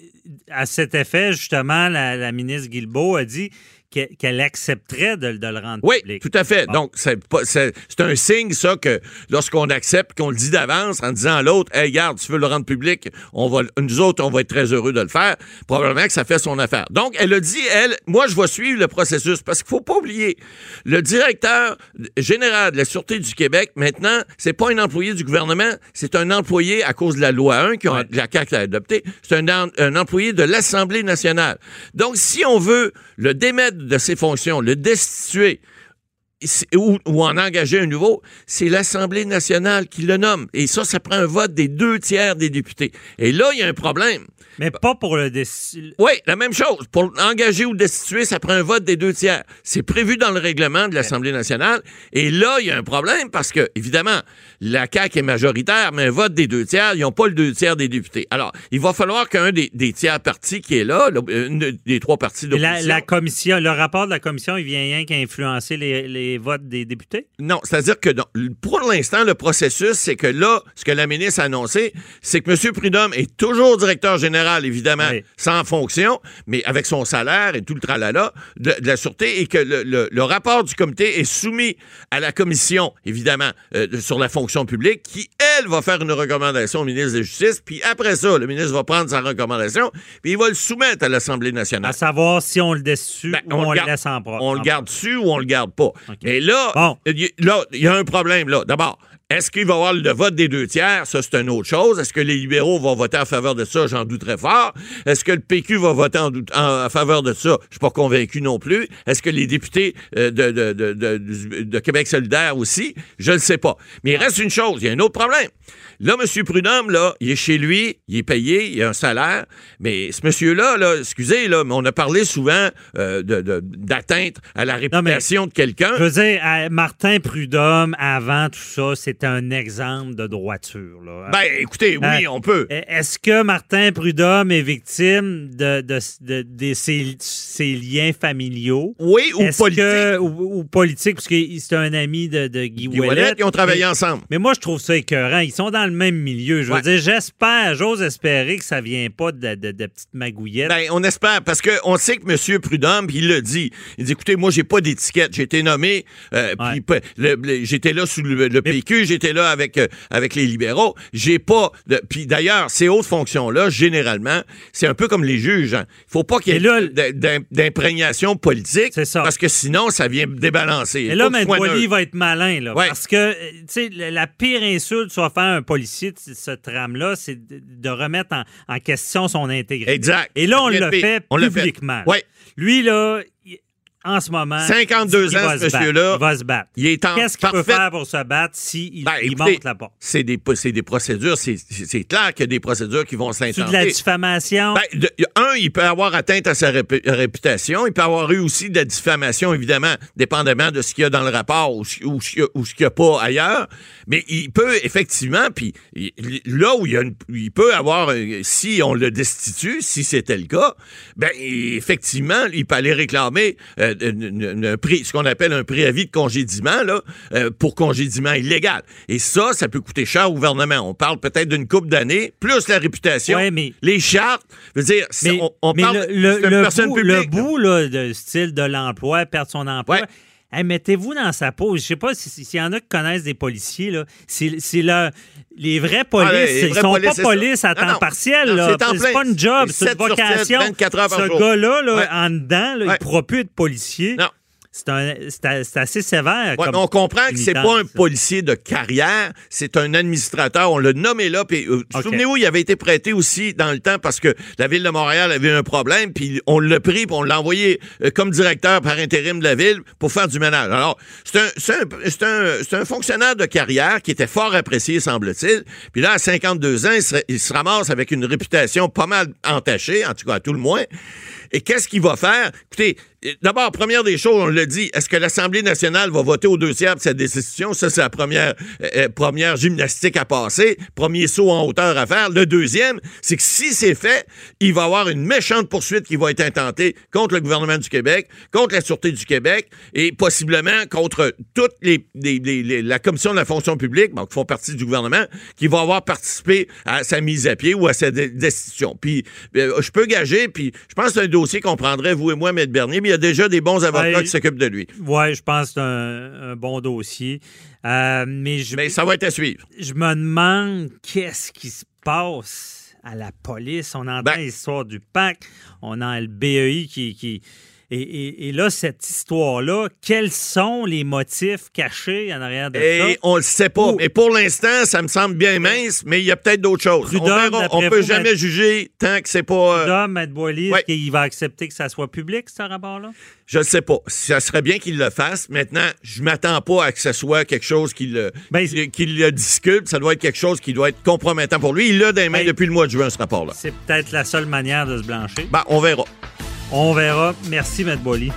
à cet effet, justement, la, la ministre Guilbeault a dit qu'elle accepterait de, de le rendre Oui, public. tout à fait. Bon. Donc, c'est un signe, ça, que lorsqu'on accepte, qu'on le dit d'avance en disant à l'autre, hey, regarde, tu veux le rendre public, on va, nous autres, on va être très heureux de le faire. Probablement que ça fait son affaire. Donc, elle a dit, elle, moi, je vais suivre le processus parce qu'il faut pas oublier, le directeur général de la Sûreté du Québec, maintenant, c'est pas un employé du gouvernement, c'est un employé à cause de la loi 1 que Ouais. la CAQ a adoptée. C'est un, un employé de l'Assemblée nationale. Donc, si on veut le démettre de ses fonctions, le destituer, ou, ou en engager un nouveau, c'est l'Assemblée nationale qui le nomme. Et ça, ça prend un vote des deux tiers des députés. Et là, il y a un problème. Mais pas pour le déci- Oui, la même chose. Pour engager ou destituer, ça prend un vote des deux tiers. C'est prévu dans le règlement de l'Assemblée nationale. Et là, il y a un problème parce que, évidemment, la CAQ est majoritaire, mais un vote des deux tiers, ils n'ont pas le deux tiers des députés. Alors, il va falloir qu'un des, des tiers partis qui est là, une des trois partis d'opposition... La, la commission, le rapport de la commission, il vient rien qu'à influencer les, les votes des députés? Non, c'est-à-dire que pour l'instant, le processus, c'est que là, ce que la ministre a annoncé, c'est que M. Prudhomme est toujours directeur général, évidemment, Oui. sans fonction, mais avec son salaire et tout le tralala de, de la Sûreté, et que le, le- le rapport du comité est soumis à la commission, évidemment, euh, sur la fonction publique, qui, elle, va faire une recommandation au ministre de la Justice, puis après ça, le ministre va prendre sa recommandation, puis il va le soumettre à l'Assemblée nationale. À savoir si on le destitue Ben, ou on, le garde- laisse en propre. On le garde dessus ou on le garde pas. Mais là, Bon. il y- y a un problème là. D'abord, est-ce qu'il va y avoir le vote des deux tiers? Ça, c'est une autre chose. Est-ce que les libéraux vont voter en faveur de ça? J'en doute très fort. Est-ce que le PQ va voter en, faveur de ça? Je suis pas convaincu non plus. Est-ce que les députés euh, de, de- de- de- Québec solidaire aussi? Je ne sais pas. Mais il reste une chose. Il y a un autre problème. Là, M. Prudhomme, là, il est chez lui, il est payé, il a un salaire. Mais ce monsieur-là, là, excusez, là, mais on a parlé souvent euh, d'atteinte à la réputation de quelqu'un. Je veux dire, Martin Prudhomme, avant tout ça, c'était un exemple de droiture. Là. Ben, écoutez, oui, Euh, on peut. Est-ce que Martin Prudhomme est victime de, de, de- de ses, ses liens familiaux? Oui, ou politique. que- ou, ou politique, parce que c'est un ami de, de Guy, Guy Ouellet. Ouellet, ils ont travaillé Mais- ensemble. Mais moi, je trouve ça écœurant. Ils sont dans le même milieu. Je veux Ouais. dire, j'espère, j'ose espérer que ça vient pas de, de, de petites magouillettes. Ben, on espère, parce qu'on sait que M. Prudhomme, il le dit. Il dit, écoutez, moi, j'ai pas d'étiquette. J'ai été nommé, euh, Ouais. j'étais là sous le, le PQ, j'étais là avec, euh, avec les libéraux. J'ai pas de... Puis d'ailleurs, ces hautes fonctions-là, généralement, c'est un peu comme les juges. hein. Faut pas qu'il y ait d'imprégnation politique, ça. parce que sinon, ça vient débalancer. Et là, Boily neutre. va être malin, là. Ouais. Parce que, euh, tu sais, la la pire insulte soit faire un policier de ce trame-là, c'est de remettre en, en question son intégrité. Exact. Et là, on le fait On l'a fait. publiquement. Ouais. Lui, là, en ce moment. 52 il ans, ce monsieur-là. Il va se battre. Il est en Qu'est-ce qu'il peut faire pour se battre s'il Ben, il écoutez, monte la porte? C'est des, procédures, c'est clair qu'il y a des procédures qui vont C'est s'intenter. de la diffamation? Ben, de- un, il peut avoir atteinte à sa répu- réputation. Il peut avoir eu aussi de la diffamation, évidemment, dépendamment de ce qu'il y a dans le rapport ou, ce- ou qu'il y a- ou ce qu'il n'y a pas ailleurs. Mais il peut effectivement, puis là où il, y a une- il peut avoir, euh, si on le destitue, si c'était le cas, ben effectivement, il peut aller réclamer euh, une- une- un prix, ce qu'on appelle un préavis de congédiement là, euh, pour congédiement illégal. Et ça, ça peut coûter cher au gouvernement. On parle peut-être d'une coupe d'années, plus la réputation, Ouais, mais- les chartes. Je veux dire, Mais, on, on mais parle le, le- bout, publique, le bout, là, de style de l'emploi, perdre son emploi. Ouais. Hey, Mettez-vous dans sa peau. Je sais pas si- s'il y en a qui connaissent des policiers. C'est le- les vrais polices. Ah, les ils vrais sont polices, pas police à temps non. partiel. C'est pas une job, C'est une 7 sur 7, vocation. 24 heures par Ce gars-là, là, Ouais. en dedans, là, il ne pourra plus être policier. Non. C'est assez sévère. Ouais, comme mais on comprend que c'est pas un policier de carrière, c'est un administrateur. On l'a nommé là. Puis, euh. Souvenez-vous, il avait été prêté aussi dans le temps parce que la ville de Montréal avait un problème, puis on l'a pris, puis on l'a envoyé euh, comme directeur par intérim de la ville pour faire du ménage. Alors, c'est un, c'est un, c'est un, un fonctionnaire de carrière qui était fort apprécié, semble-t-il. Puis là, à 52 ans, il se, il se ramasse avec une réputation pas mal entachée, en tout cas à tout le moins. Et qu'est-ce qu'il va faire? Écoutez, d'abord, première des choses, on l'a dit, est-ce que l'Assemblée nationale va voter aux deux tiers pour cette décision? Ça, c'est la première, euh, euh, première gymnastique à passer, premier saut en hauteur à faire. Le deuxième, c'est que si c'est fait, il va y avoir une méchante poursuite qui va être intentée contre le gouvernement du Québec, contre la Sûreté du Québec et possiblement contre toute les, la Commission de la fonction publique, qui font partie du gouvernement, qui va avoir participé à sa mise à pied ou à sa dé- destitution. Puis, euh, je peux gager, puis je pense que c'est un dossier qu'on prendrait, vous et moi, M. Bernier, y y a déjà des bons avocats Ouais. qui s'occupent de lui. Oui, je pense que c'est un, un bon dossier. Euh, mais je, Mais ça va être à suivre. je me demande qu'est-ce qui se passe à la police. On entend Ben- l'histoire du PAC, on a le BEI qui. qui et, et- et là, cette histoire-là, quels sont les motifs cachés en arrière de Et ça? on le sait pas. Ou- Mais pour l'instant, ça me semble bien mince, mais il y a peut-être d'autres choses. Prud'homme, on verra. On peut vous, jamais juger tant que c'est pas. euh, Là, Maître Boily, Ouais. qu'il va accepter que ça soit public, ce rapport-là? je ne sais pas. Ça serait bien qu'il le fasse. Maintenant, je m'attends pas à que ce soit quelque chose qui le, Ben, qui- qui le discute. Ça doit être quelque chose qui doit être compromettant pour lui. Il l'a dans les mains Ben- depuis le mois de juin, ce rapport-là. C'est peut-être la seule manière de se blanchir. Ben, on verra. On verra. Merci, Maître Boily.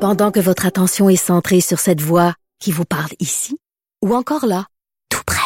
Pendant que votre attention est centrée sur cette voix qui vous parle ici, ou encore là, tout près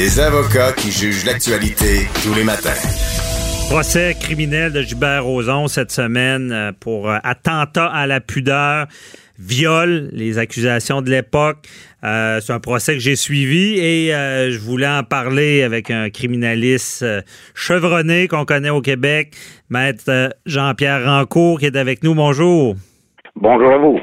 Des avocats qui jugent l'actualité tous les matins. Procès criminel de Gilbert Rozon cette semaine euh, pour euh, attentat à la pudeur, viol, les accusations de l'époque. Euh, c'est un procès que j'ai suivi et euh, je voulais en parler avec un criminaliste euh, chevronné qu'on connaît au Québec, maître Jean-Pierre Rancourt qui est avec nous. Bonjour. Bonjour à vous.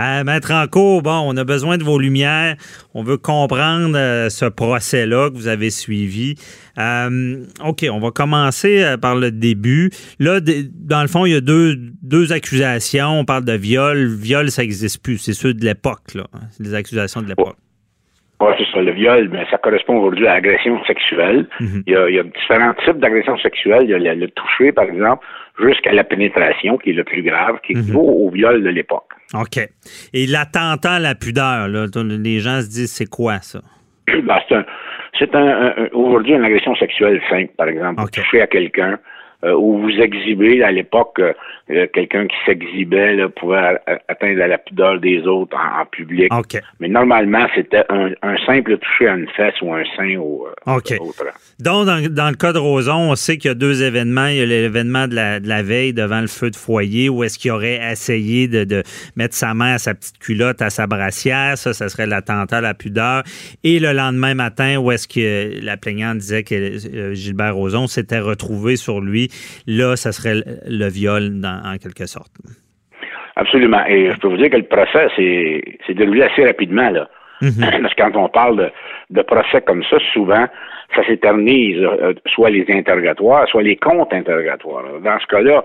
Euh, Maître Rancourt, bon, on a besoin de vos lumières. On veut comprendre euh, ce procès-là que vous avez suivi. Euh, OK, on va commencer euh, par le début. Là, dans le fond, il y a deux, deux accusations. On parle de viol. Viol, ça n'existe plus. C'est ceux de l'époque, là. C'est les accusations de l'époque. Oui, c'est ça, le viol, mais ça correspond aujourd'hui à l'agression sexuelle. Mhm. il, y a, il y a différents types d'agression sexuelle. Il y a le, le toucher, par exemple, jusqu'à la pénétration, qui est le plus grave, qui Mhm. équivaut au viol de l'époque. OK. Et l'attentat à la pudeur, là, les gens se disent, c'est quoi ça? Ben, c'est un, un, aujourd'hui une agression sexuelle simple, par exemple. Vous Ok. touchez à quelqu'un euh, ou vous exhibez à l'époque euh, euh, quelqu'un qui s'exhibait pouvait atteindre la pudeur des autres en, en public. OK. Mais normalement, c'était un, un simple toucher à une fesse ou un sein ou euh, OK. autre. Donc, dans, dans le cas de Roson, on sait qu'il y a deux événements. Il y a l'événement de la, de la veille devant le feu de foyer où est-ce qu'il aurait essayé de, de mettre sa main à sa petite culotte, à sa brassière. Ça, ça serait l'attentat à la pudeur. Et le lendemain matin, où est-ce que la plaignante disait que euh, Gilbert Rozon s'était retrouvé sur lui. Là, ça serait le, le viol dans- en quelque sorte. Absolument. Et je peux vous dire que le procès s'est déroulé assez rapidement. Là. Parce que quand on parle de, de procès comme ça, souvent, ça s'éternise, euh, soit les interrogatoires, soit les comptes interrogatoires. Dans ce cas-là,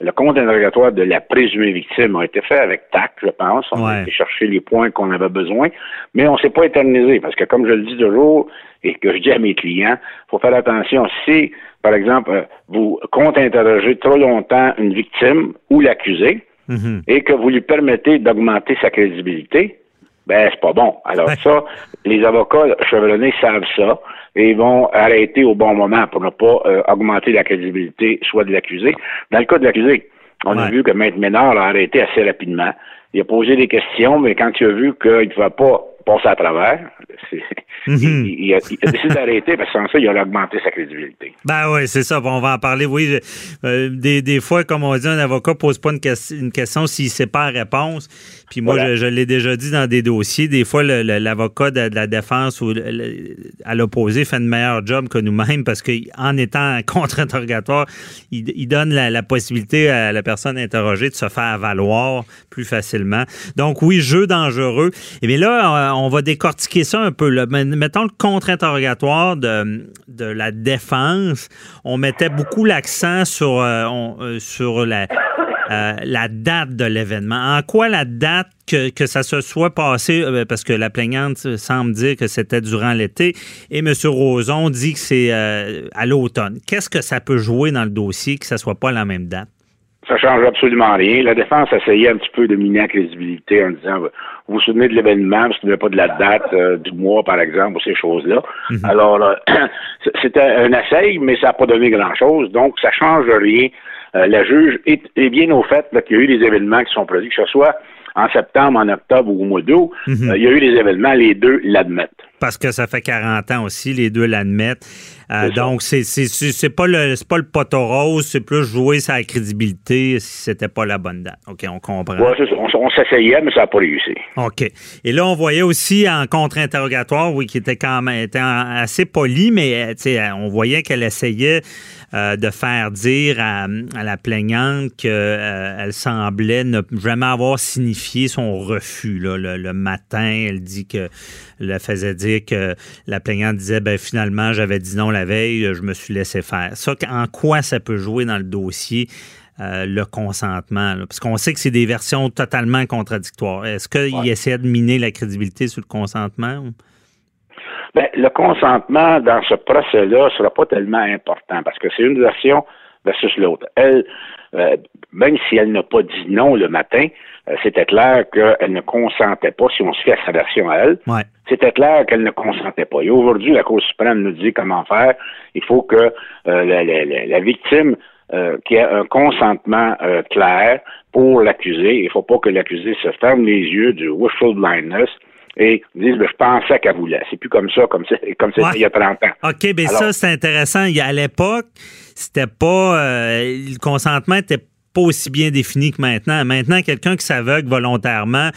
le compte interrogatoire de la présumée victime a été fait avec tact, je pense. On Ouais. a été chercher les points qu'on avait besoin, mais on ne s'est pas éternisé parce que, comme je le dis toujours et que je dis à mes clients, faut faire attention. Si, par exemple, euh, vous compte interroger trop longtemps une victime ou l'accusé, Mhm. et que vous lui permettez d'augmenter sa crédibilité, ben c'est pas bon. Alors Ouais. ça, les avocats chevronnés savent ça et ils vont arrêter au bon moment pour ne pas euh, augmenter la crédibilité soit de l'accusé. Dans le cas de l'accusé, on a vu que Maître Ménard a arrêté assez rapidement. Il a posé des questions, mais quand il a vu qu'il ne pouvait pas passer à travers, Mhm. il, il a, il a décidé d'arrêter parce que sans ça, il aurait augmenté sa crédibilité. Ben oui, c'est ça. On va en parler. Oui, je- euh, des, des fois, comme on dit, un avocat pose pas une, ques- une question s'il sait pas la réponse. Puis moi, Voilà. je, je l'ai déjà dit dans des dossiers. Des fois, l'avocat de, de la défense ou le- à l'opposé fait un meilleur job que nous-mêmes parce qu'en étant contre-interrogatoire, il, il donne la, la possibilité à la personne interrogée de se faire valoir plus facilement. Donc oui, jeu dangereux. Et bien là, euh, on va décortiquer ça un peu. là. Mettons le contre-interrogatoire de, de la défense. On mettait beaucoup l'accent sur, euh, on- euh, sur la, euh, la date de l'événement. En quoi la date que, que ça se soit passé, euh, parce que la plaignante semble dire que c'était durant l'été, et M. Roson dit que c'est euh, à l'automne. Qu'est-ce que ça peut jouer dans le dossier que ça soit pas la même date? Ça change absolument rien. La défense essayait un petit peu de miner la crédibilité en disant vous vous souvenez de l'événement, vous ne vous souvenez pas de la date euh, du mois, par exemple, ou ces choses-là. Mhm. Alors, euh, c'était un essai, mais ça n'a pas donné grand-chose, donc ça change rien. Euh, la juge est, est bien au fait qu'il y a eu des événements qui sont produits, que ce soit en septembre, en octobre ou au mois d'août, Mhm. euh, il y a eu des événements, les deux l'admettent. Parce que ça fait 40 ans aussi, les deux l'admettent. Euh, donc, c'est pas le pas le poteau rose, c'est plus jouer sa crédibilité si c'était pas la bonne date. OK, on comprend. Ouais, c'est ça. on, on s'essayait, mais ça n'a pas réussi. OK. Et là, on voyait aussi en contre-interrogatoire, oui, qui était quand même était assez poli, mais on voyait qu'elle essayait euh, de faire dire à, à la plaignante qu'elle semblait ne jamais avoir signifié son refus. là. Le, le matin, elle dit que elle faisait dire que la plaignante disait ben finalement j'avais dit non la veille, je me suis laissé faire. Ça, en quoi ça peut jouer dans le dossier? euh, le consentement. là? Parce qu'on sait que c'est des versions totalement contradictoires. Est-ce qu'il Ouais. essaie de miner la crédibilité sur le consentement? ou- Ben, le consentement dans ce procès-là sera pas tellement important parce que c'est une version versus l'autre. Elle, euh, même si elle n'a pas dit non le matin, euh, c'était clair qu'elle ne consentait pas, si on se fait à sa version à elle, Ouais. c'était clair qu'elle ne consentait pas. Et aujourd'hui, la Cour suprême nous dit comment faire. Il faut que euh, la, la- la- la victime euh, qui ait un consentement euh, clair pour l'accusé. Il ne faut pas que l'accusé se ferme les yeux du wishful blindness et dise ben, je pensais qu'elle voulait. C'est plus comme ça, comme comme c'était Ouais. il y a 30 ans. OK, bien ça, c'est intéressant. À l'époque, c'était pas. euh, le consentement était pas aussi bien défini que maintenant. Maintenant, quelqu'un qui s'aveugle volontairement,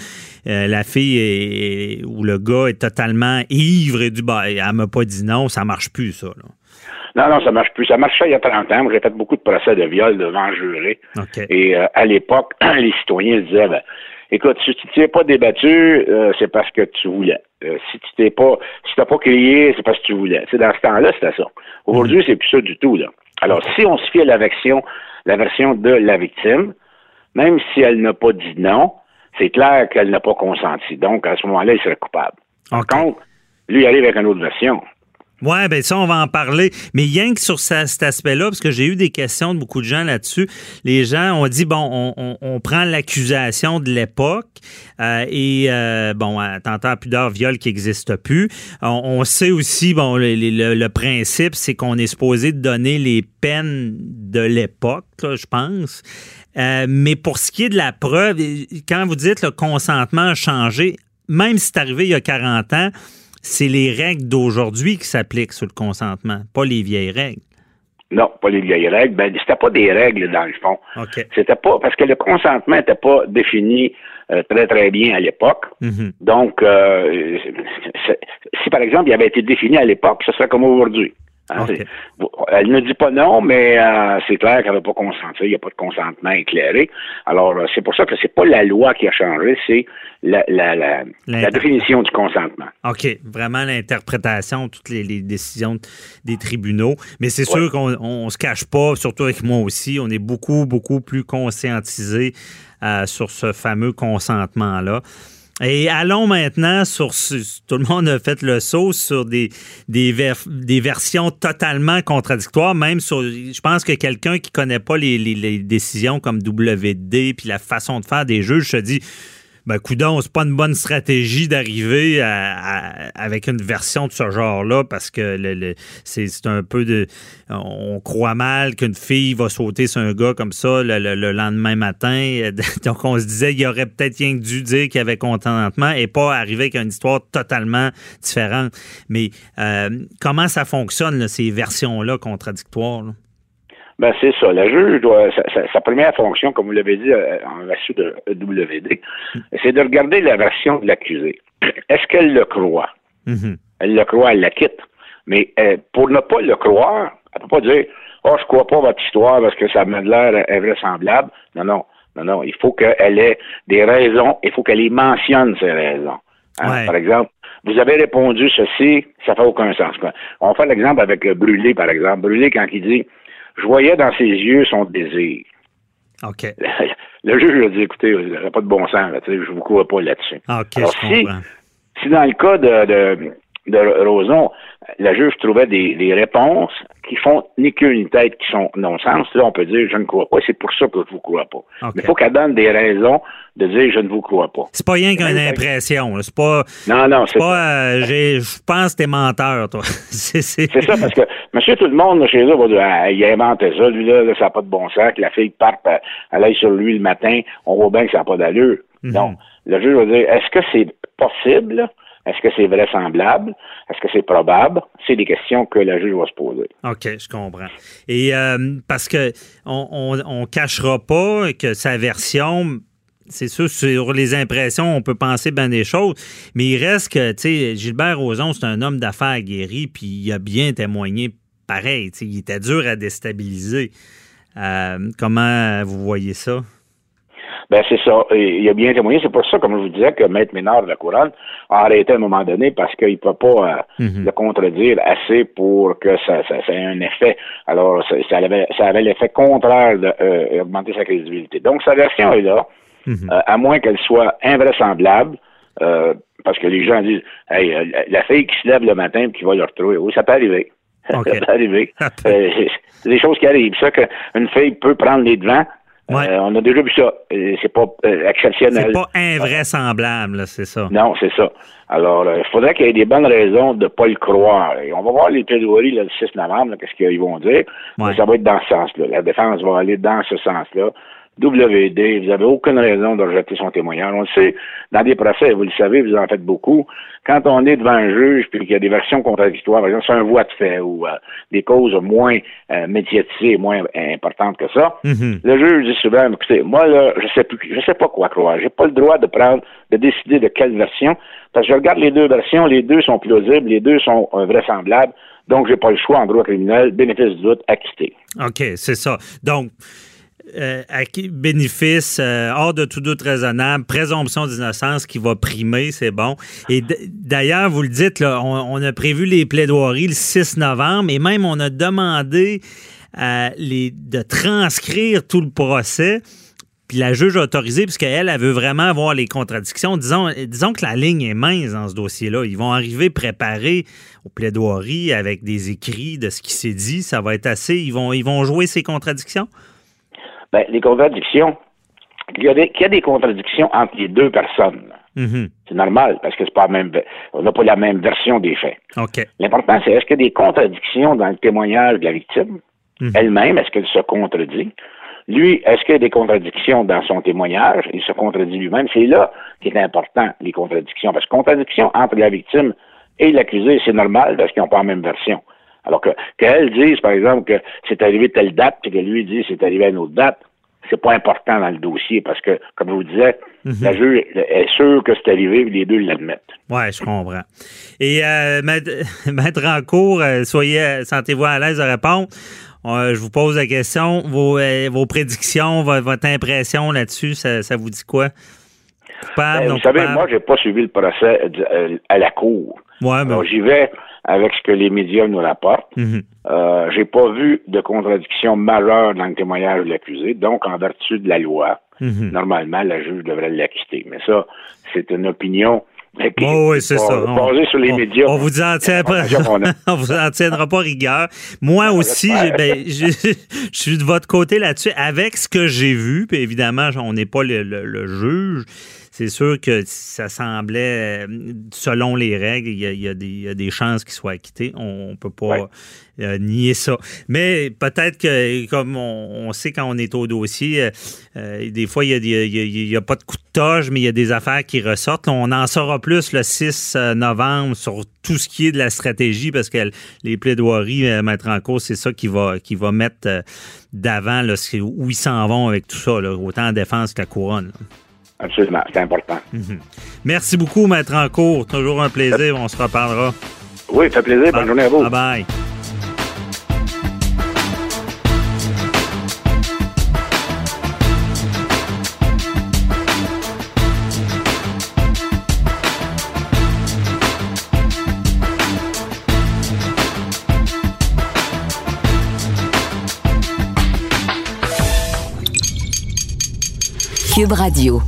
euh, la fille est- ou le gars est totalement ivre et du bah, elle m'a pas dit non, ça marche plus, ça. là. Non, non, ça marche plus. Ça marchait il y a 30 ans. J'ai fait beaucoup de procès de viol devant juré. OK. Et euh, à l'époque, les citoyens disaient ben, écoute, si tu t'es pas débattu, euh, c'est parce que tu voulais. Euh, si tu t'es pas si t'as pas crié, c'est parce que tu voulais. Sais, dans ce temps-là, c'était ça. Aujourd'hui, c'est plus ça du tout, là. Alors, si on se fie à la version, la version de la victime, même si elle n'a pas dit non, c'est clair qu'elle n'a pas consenti. Donc, à ce moment-là, il serait coupable. Par contre, lui, il arrive avec une autre version. Ouais, ben ça, on va en parler. Mais rien que sur cet aspect-là, parce que j'ai eu des questions de beaucoup de gens là-dessus. Les gens ont dit, bon, on, prend l'accusation de l'époque euh, et, euh, bon, attentat pudeur, viol qui n'existe plus. On, sait aussi, bon, le, principe, c'est qu'on est supposé donner les peines de l'époque, je pense. Euh, mais pour ce qui est de la preuve, quand vous dites le consentement a changé, même si c'est arrivé il y a 40 ans, c'est les règles d'aujourd'hui qui s'appliquent sur le consentement, pas les vieilles règles. Non, pas les vieilles règles. Ben, c'était pas des règles, dans le fond. OK. C'était pas parce que le consentement n'était pas défini euh, très très bien à l'époque. Mhm. Donc, euh, si par exemple il avait été défini à l'époque, ce serait comme aujourd'hui. Hein, Elle ne dit pas non, mais euh, c'est clair qu'elle n'avait pas consenti. Il n'y a pas de consentement éclairé. Alors, euh, c'est pour ça que c'est pas la loi qui a changé, c'est la, la, la, la L'inter- définition du consentement. OK. Vraiment l'interprétation, toutes les, les décisions des tribunaux. Mais c'est sûr qu'on on, se cache pas, surtout avec moi aussi, on est beaucoup, beaucoup plus conscientisé euh, sur ce fameux consentement-là. Et allons maintenant sur tout le monde a fait le saut sur des des versions totalement contradictoires, même sur je pense que quelqu'un qui connaît pas les, les- les décisions comme WD puis la façon de faire des juges se dit ben coudon, c'est pas une bonne stratégie d'arriver avec une version de ce genre-là parce que le- le- c'est c'est un peu de on croit mal qu'une fille va sauter sur un gars comme ça le, le- le lendemain matin. Donc on se disait il aurait peut-être rien dû dire qu'il y avait contentement et pas arriver avec une histoire totalement différente. Mais euh, comment ça fonctionne là, ces versions-là contradictoires? là? Ben, c'est ça. La juge doit, sa, sa- sa première fonction, comme vous l'avez dit euh, en vertu de WD, c'est de regarder la version de l'accusé. Est-ce qu'elle le croit? Mhm. Elle le croit, elle la quitte. Mais euh, pour ne pas le croire, elle peut pas dire Oh, je crois pas votre histoire parce que ça m'a l'air invraisemblable. Non, non. Non, non. Il faut qu'elle ait des raisons, il faut qu'elle y mentionne ces raisons. Hein, Ouais. Par exemple, vous avez répondu ceci, ça fait aucun sens. On fait l'exemple avec euh, Brûlé, par exemple. Brûlé, quand il dit Je voyais dans ses yeux son désir. OK. le juge a dit, écoutez, il n'y a pas de bon sens, là, je vous cours pas là-dessus. OK, Alors, je si, comprends. si dans le cas de, de, de Roson, la juge trouvait des, des réponses qui font ni queue ni tête, qui sont non-sens, là, on peut dire je ne crois pas, c'est pour ça que je vous crois pas. Mais il faut qu'elle donne des raisons de dire je ne vous crois pas. C'est pas rien qu'une impression. C'est pas. Non, non, C'est pas. euh, Je pense que t'es menteur, toi. c'est ça, parce que monsieur tout le monde là, chez eux va dire ah, il a inventé ça, lui là, ça n'a pas de bon sens, que la fille parte, euh, elle aille sur lui le matin, on voit bien que ça n'a pas d'allure. Mhm. Non. Le juge va dire est-ce que c'est possible? Est-ce que c'est vraisemblable? Est-ce que c'est probable? C'est des questions que le juge va se poser. OK, je comprends. Et euh, parce que on, cachera pas que sa version, c'est sûr, sur les impressions, on peut penser bien des choses, mais il reste que, tu sais, Gilbert Rozon, c'est un homme d'affaires aguerri, puis il a bien témoigné pareil. Il était dur à déstabiliser. Euh, comment vous voyez ça? Ben, c'est ça. Et il a bien témoigné. C'est pour ça, comme je vous disais, que Maître Ménard de la Couronne a arrêté à un moment donné parce qu'il ne peut pas euh, Mhm. le contredire assez pour que ça, ça, ça ait un effet. Alors, ça, ça avait, ça avait l'effet contraire d'augmenter sa crédibilité. Donc, sa version est là, Mhm. euh, à moins qu'elle soit invraisemblable. euh, parce que les gens disent, hey, euh, la, la fille qui se lève le matin et qui va le retrouver. Oui, ça peut arriver. Ça peut arriver. Euh, c'est- c'est des choses qui arrivent. Ça qu'une fille peut prendre les devants. Ouais. Euh, on a déjà vu ça. C'est pas euh, exceptionnel. C'est pas invraisemblable, c'est ça. Non, c'est ça. Alors, euh, il faudrait qu'il y ait des bonnes raisons de ne pas le croire. Et on va voir les plaidoiries le 6 novembre, qu'est-ce qu'ils vont dire. Ouais. Mais ça va être dans ce sens-là. La défense va aller dans ce sens-là. WD, vous n'avez aucune raison de rejeter son témoignage. On le sait, dans des procès, vous le savez, vous en faites beaucoup. Quand on est devant un juge puis qu'il y a des versions contradictoires, par exemple, c'est un voie de fait ou euh, des causes moins euh, médiatisées, moins euh, importantes que ça, Mhm. le juge dit souvent, écoutez, moi, là, je sais plus, je sais pas quoi croire. J'ai pas le droit de prendre, de décider de quelle version, parce que je regarde les deux versions, les deux sont plausibles, les deux sont euh, vraisemblables, donc j'ai pas le choix en droit criminel, bénéfice du doute, acquitté. OK, c'est ça. Donc, euh, bénéfice euh, hors de tout doute raisonnable, présomption d'innocence qui va primer, c'est bon. Et d'ailleurs, vous le dites, on, a prévu les plaidoiries le 6 novembre et même on a demandé les, de transcrire tout le procès. Puis la juge a autorisé, puisqu'elle, elle veut vraiment avoir les contradictions. Disons, disons que la ligne est mince dans ce dossier-là. Ils vont arriver préparés aux plaidoiries avec des écrits de ce qui s'est dit. Ça va être assez. Ils vont, ils vont jouer ces contradictions? Ben, les contradictions, il y, a des, qu'il y a des contradictions entre les deux personnes. Mhm. C'est normal, parce que c'est pas la même, on n'a pas la même version des faits. L'important, c'est est-ce qu'il y a des contradictions dans le témoignage de la victime? Mhm. elle-même? Est-ce qu'elle se contredit? Lui, est-ce qu'il y a des contradictions dans son témoignage? Il se contredit lui-même. C'est là qui est important, les contradictions. Parce que contradiction entre la victime et l'accusé, c'est normal parce qu'ils n'ont pas la même version. Alors que qu'elle dise, par exemple, que c'est arrivé telle date, puis que lui dit c'est arrivé à une autre date, c'est pas important dans le dossier parce que, comme je vous disais, la juge est sûre que c'est arrivé, puis les deux l'admettent. Ouais, je comprends. Et euh, maître, maître Rancourt, euh, soyez, sentez-vous à l'aise de répondre. Euh, je vous pose la question. Vos, euh, vos prédictions, vo- votre impression là-dessus, ça, ça vous dit quoi? Coupable, Ben, vous savez, coupable? moi, j'ai pas suivi le procès à la cour. Ouais, ben, j'y vais avec ce que les médias nous rapportent. mhm. Euh, j'ai pas vu de contradiction majeure dans le témoignage de l'accusé. Donc, en vertu de la loi, Mhm. normalement, la juge devrait l'acquitter. Mais ça, c'est une opinion qui Oh, oui, c'est est ça. On- sur les on, médias. On vous en tient pas, on vous en tiendra pas rigueur. Moi aussi, ben, je, je suis de votre côté là-dessus. Avec ce que j'ai vu, puis évidemment, on n'est pas le, le- le juge. C'est sûr que ça semblait, euh, selon les règles, il y a, il y a des, il y a des chances qu'il soit acquitté. On ne peut pas Ouais. euh, nier ça. Mais peut-être que, comme on, on sait quand on est au dossier, euh, des fois, il n'y a, pas de coup de toge, mais il y a des affaires qui ressortent. On en saura plus le 6 novembre sur tout ce qui est de la stratégie, parce que les plaidoiries, euh, mettre en cause, c'est ça qui va, qui va mettre d'avant là, où ils s'en vont avec tout ça, là, autant en défense que la couronne. là. Absolument, c'est important. Mhm. Merci beaucoup, Maître Encourt. Toujours un plaisir. On se reparlera. Oui, fait plaisir. Bonne journée à vous. Bye bye. Cube Radio.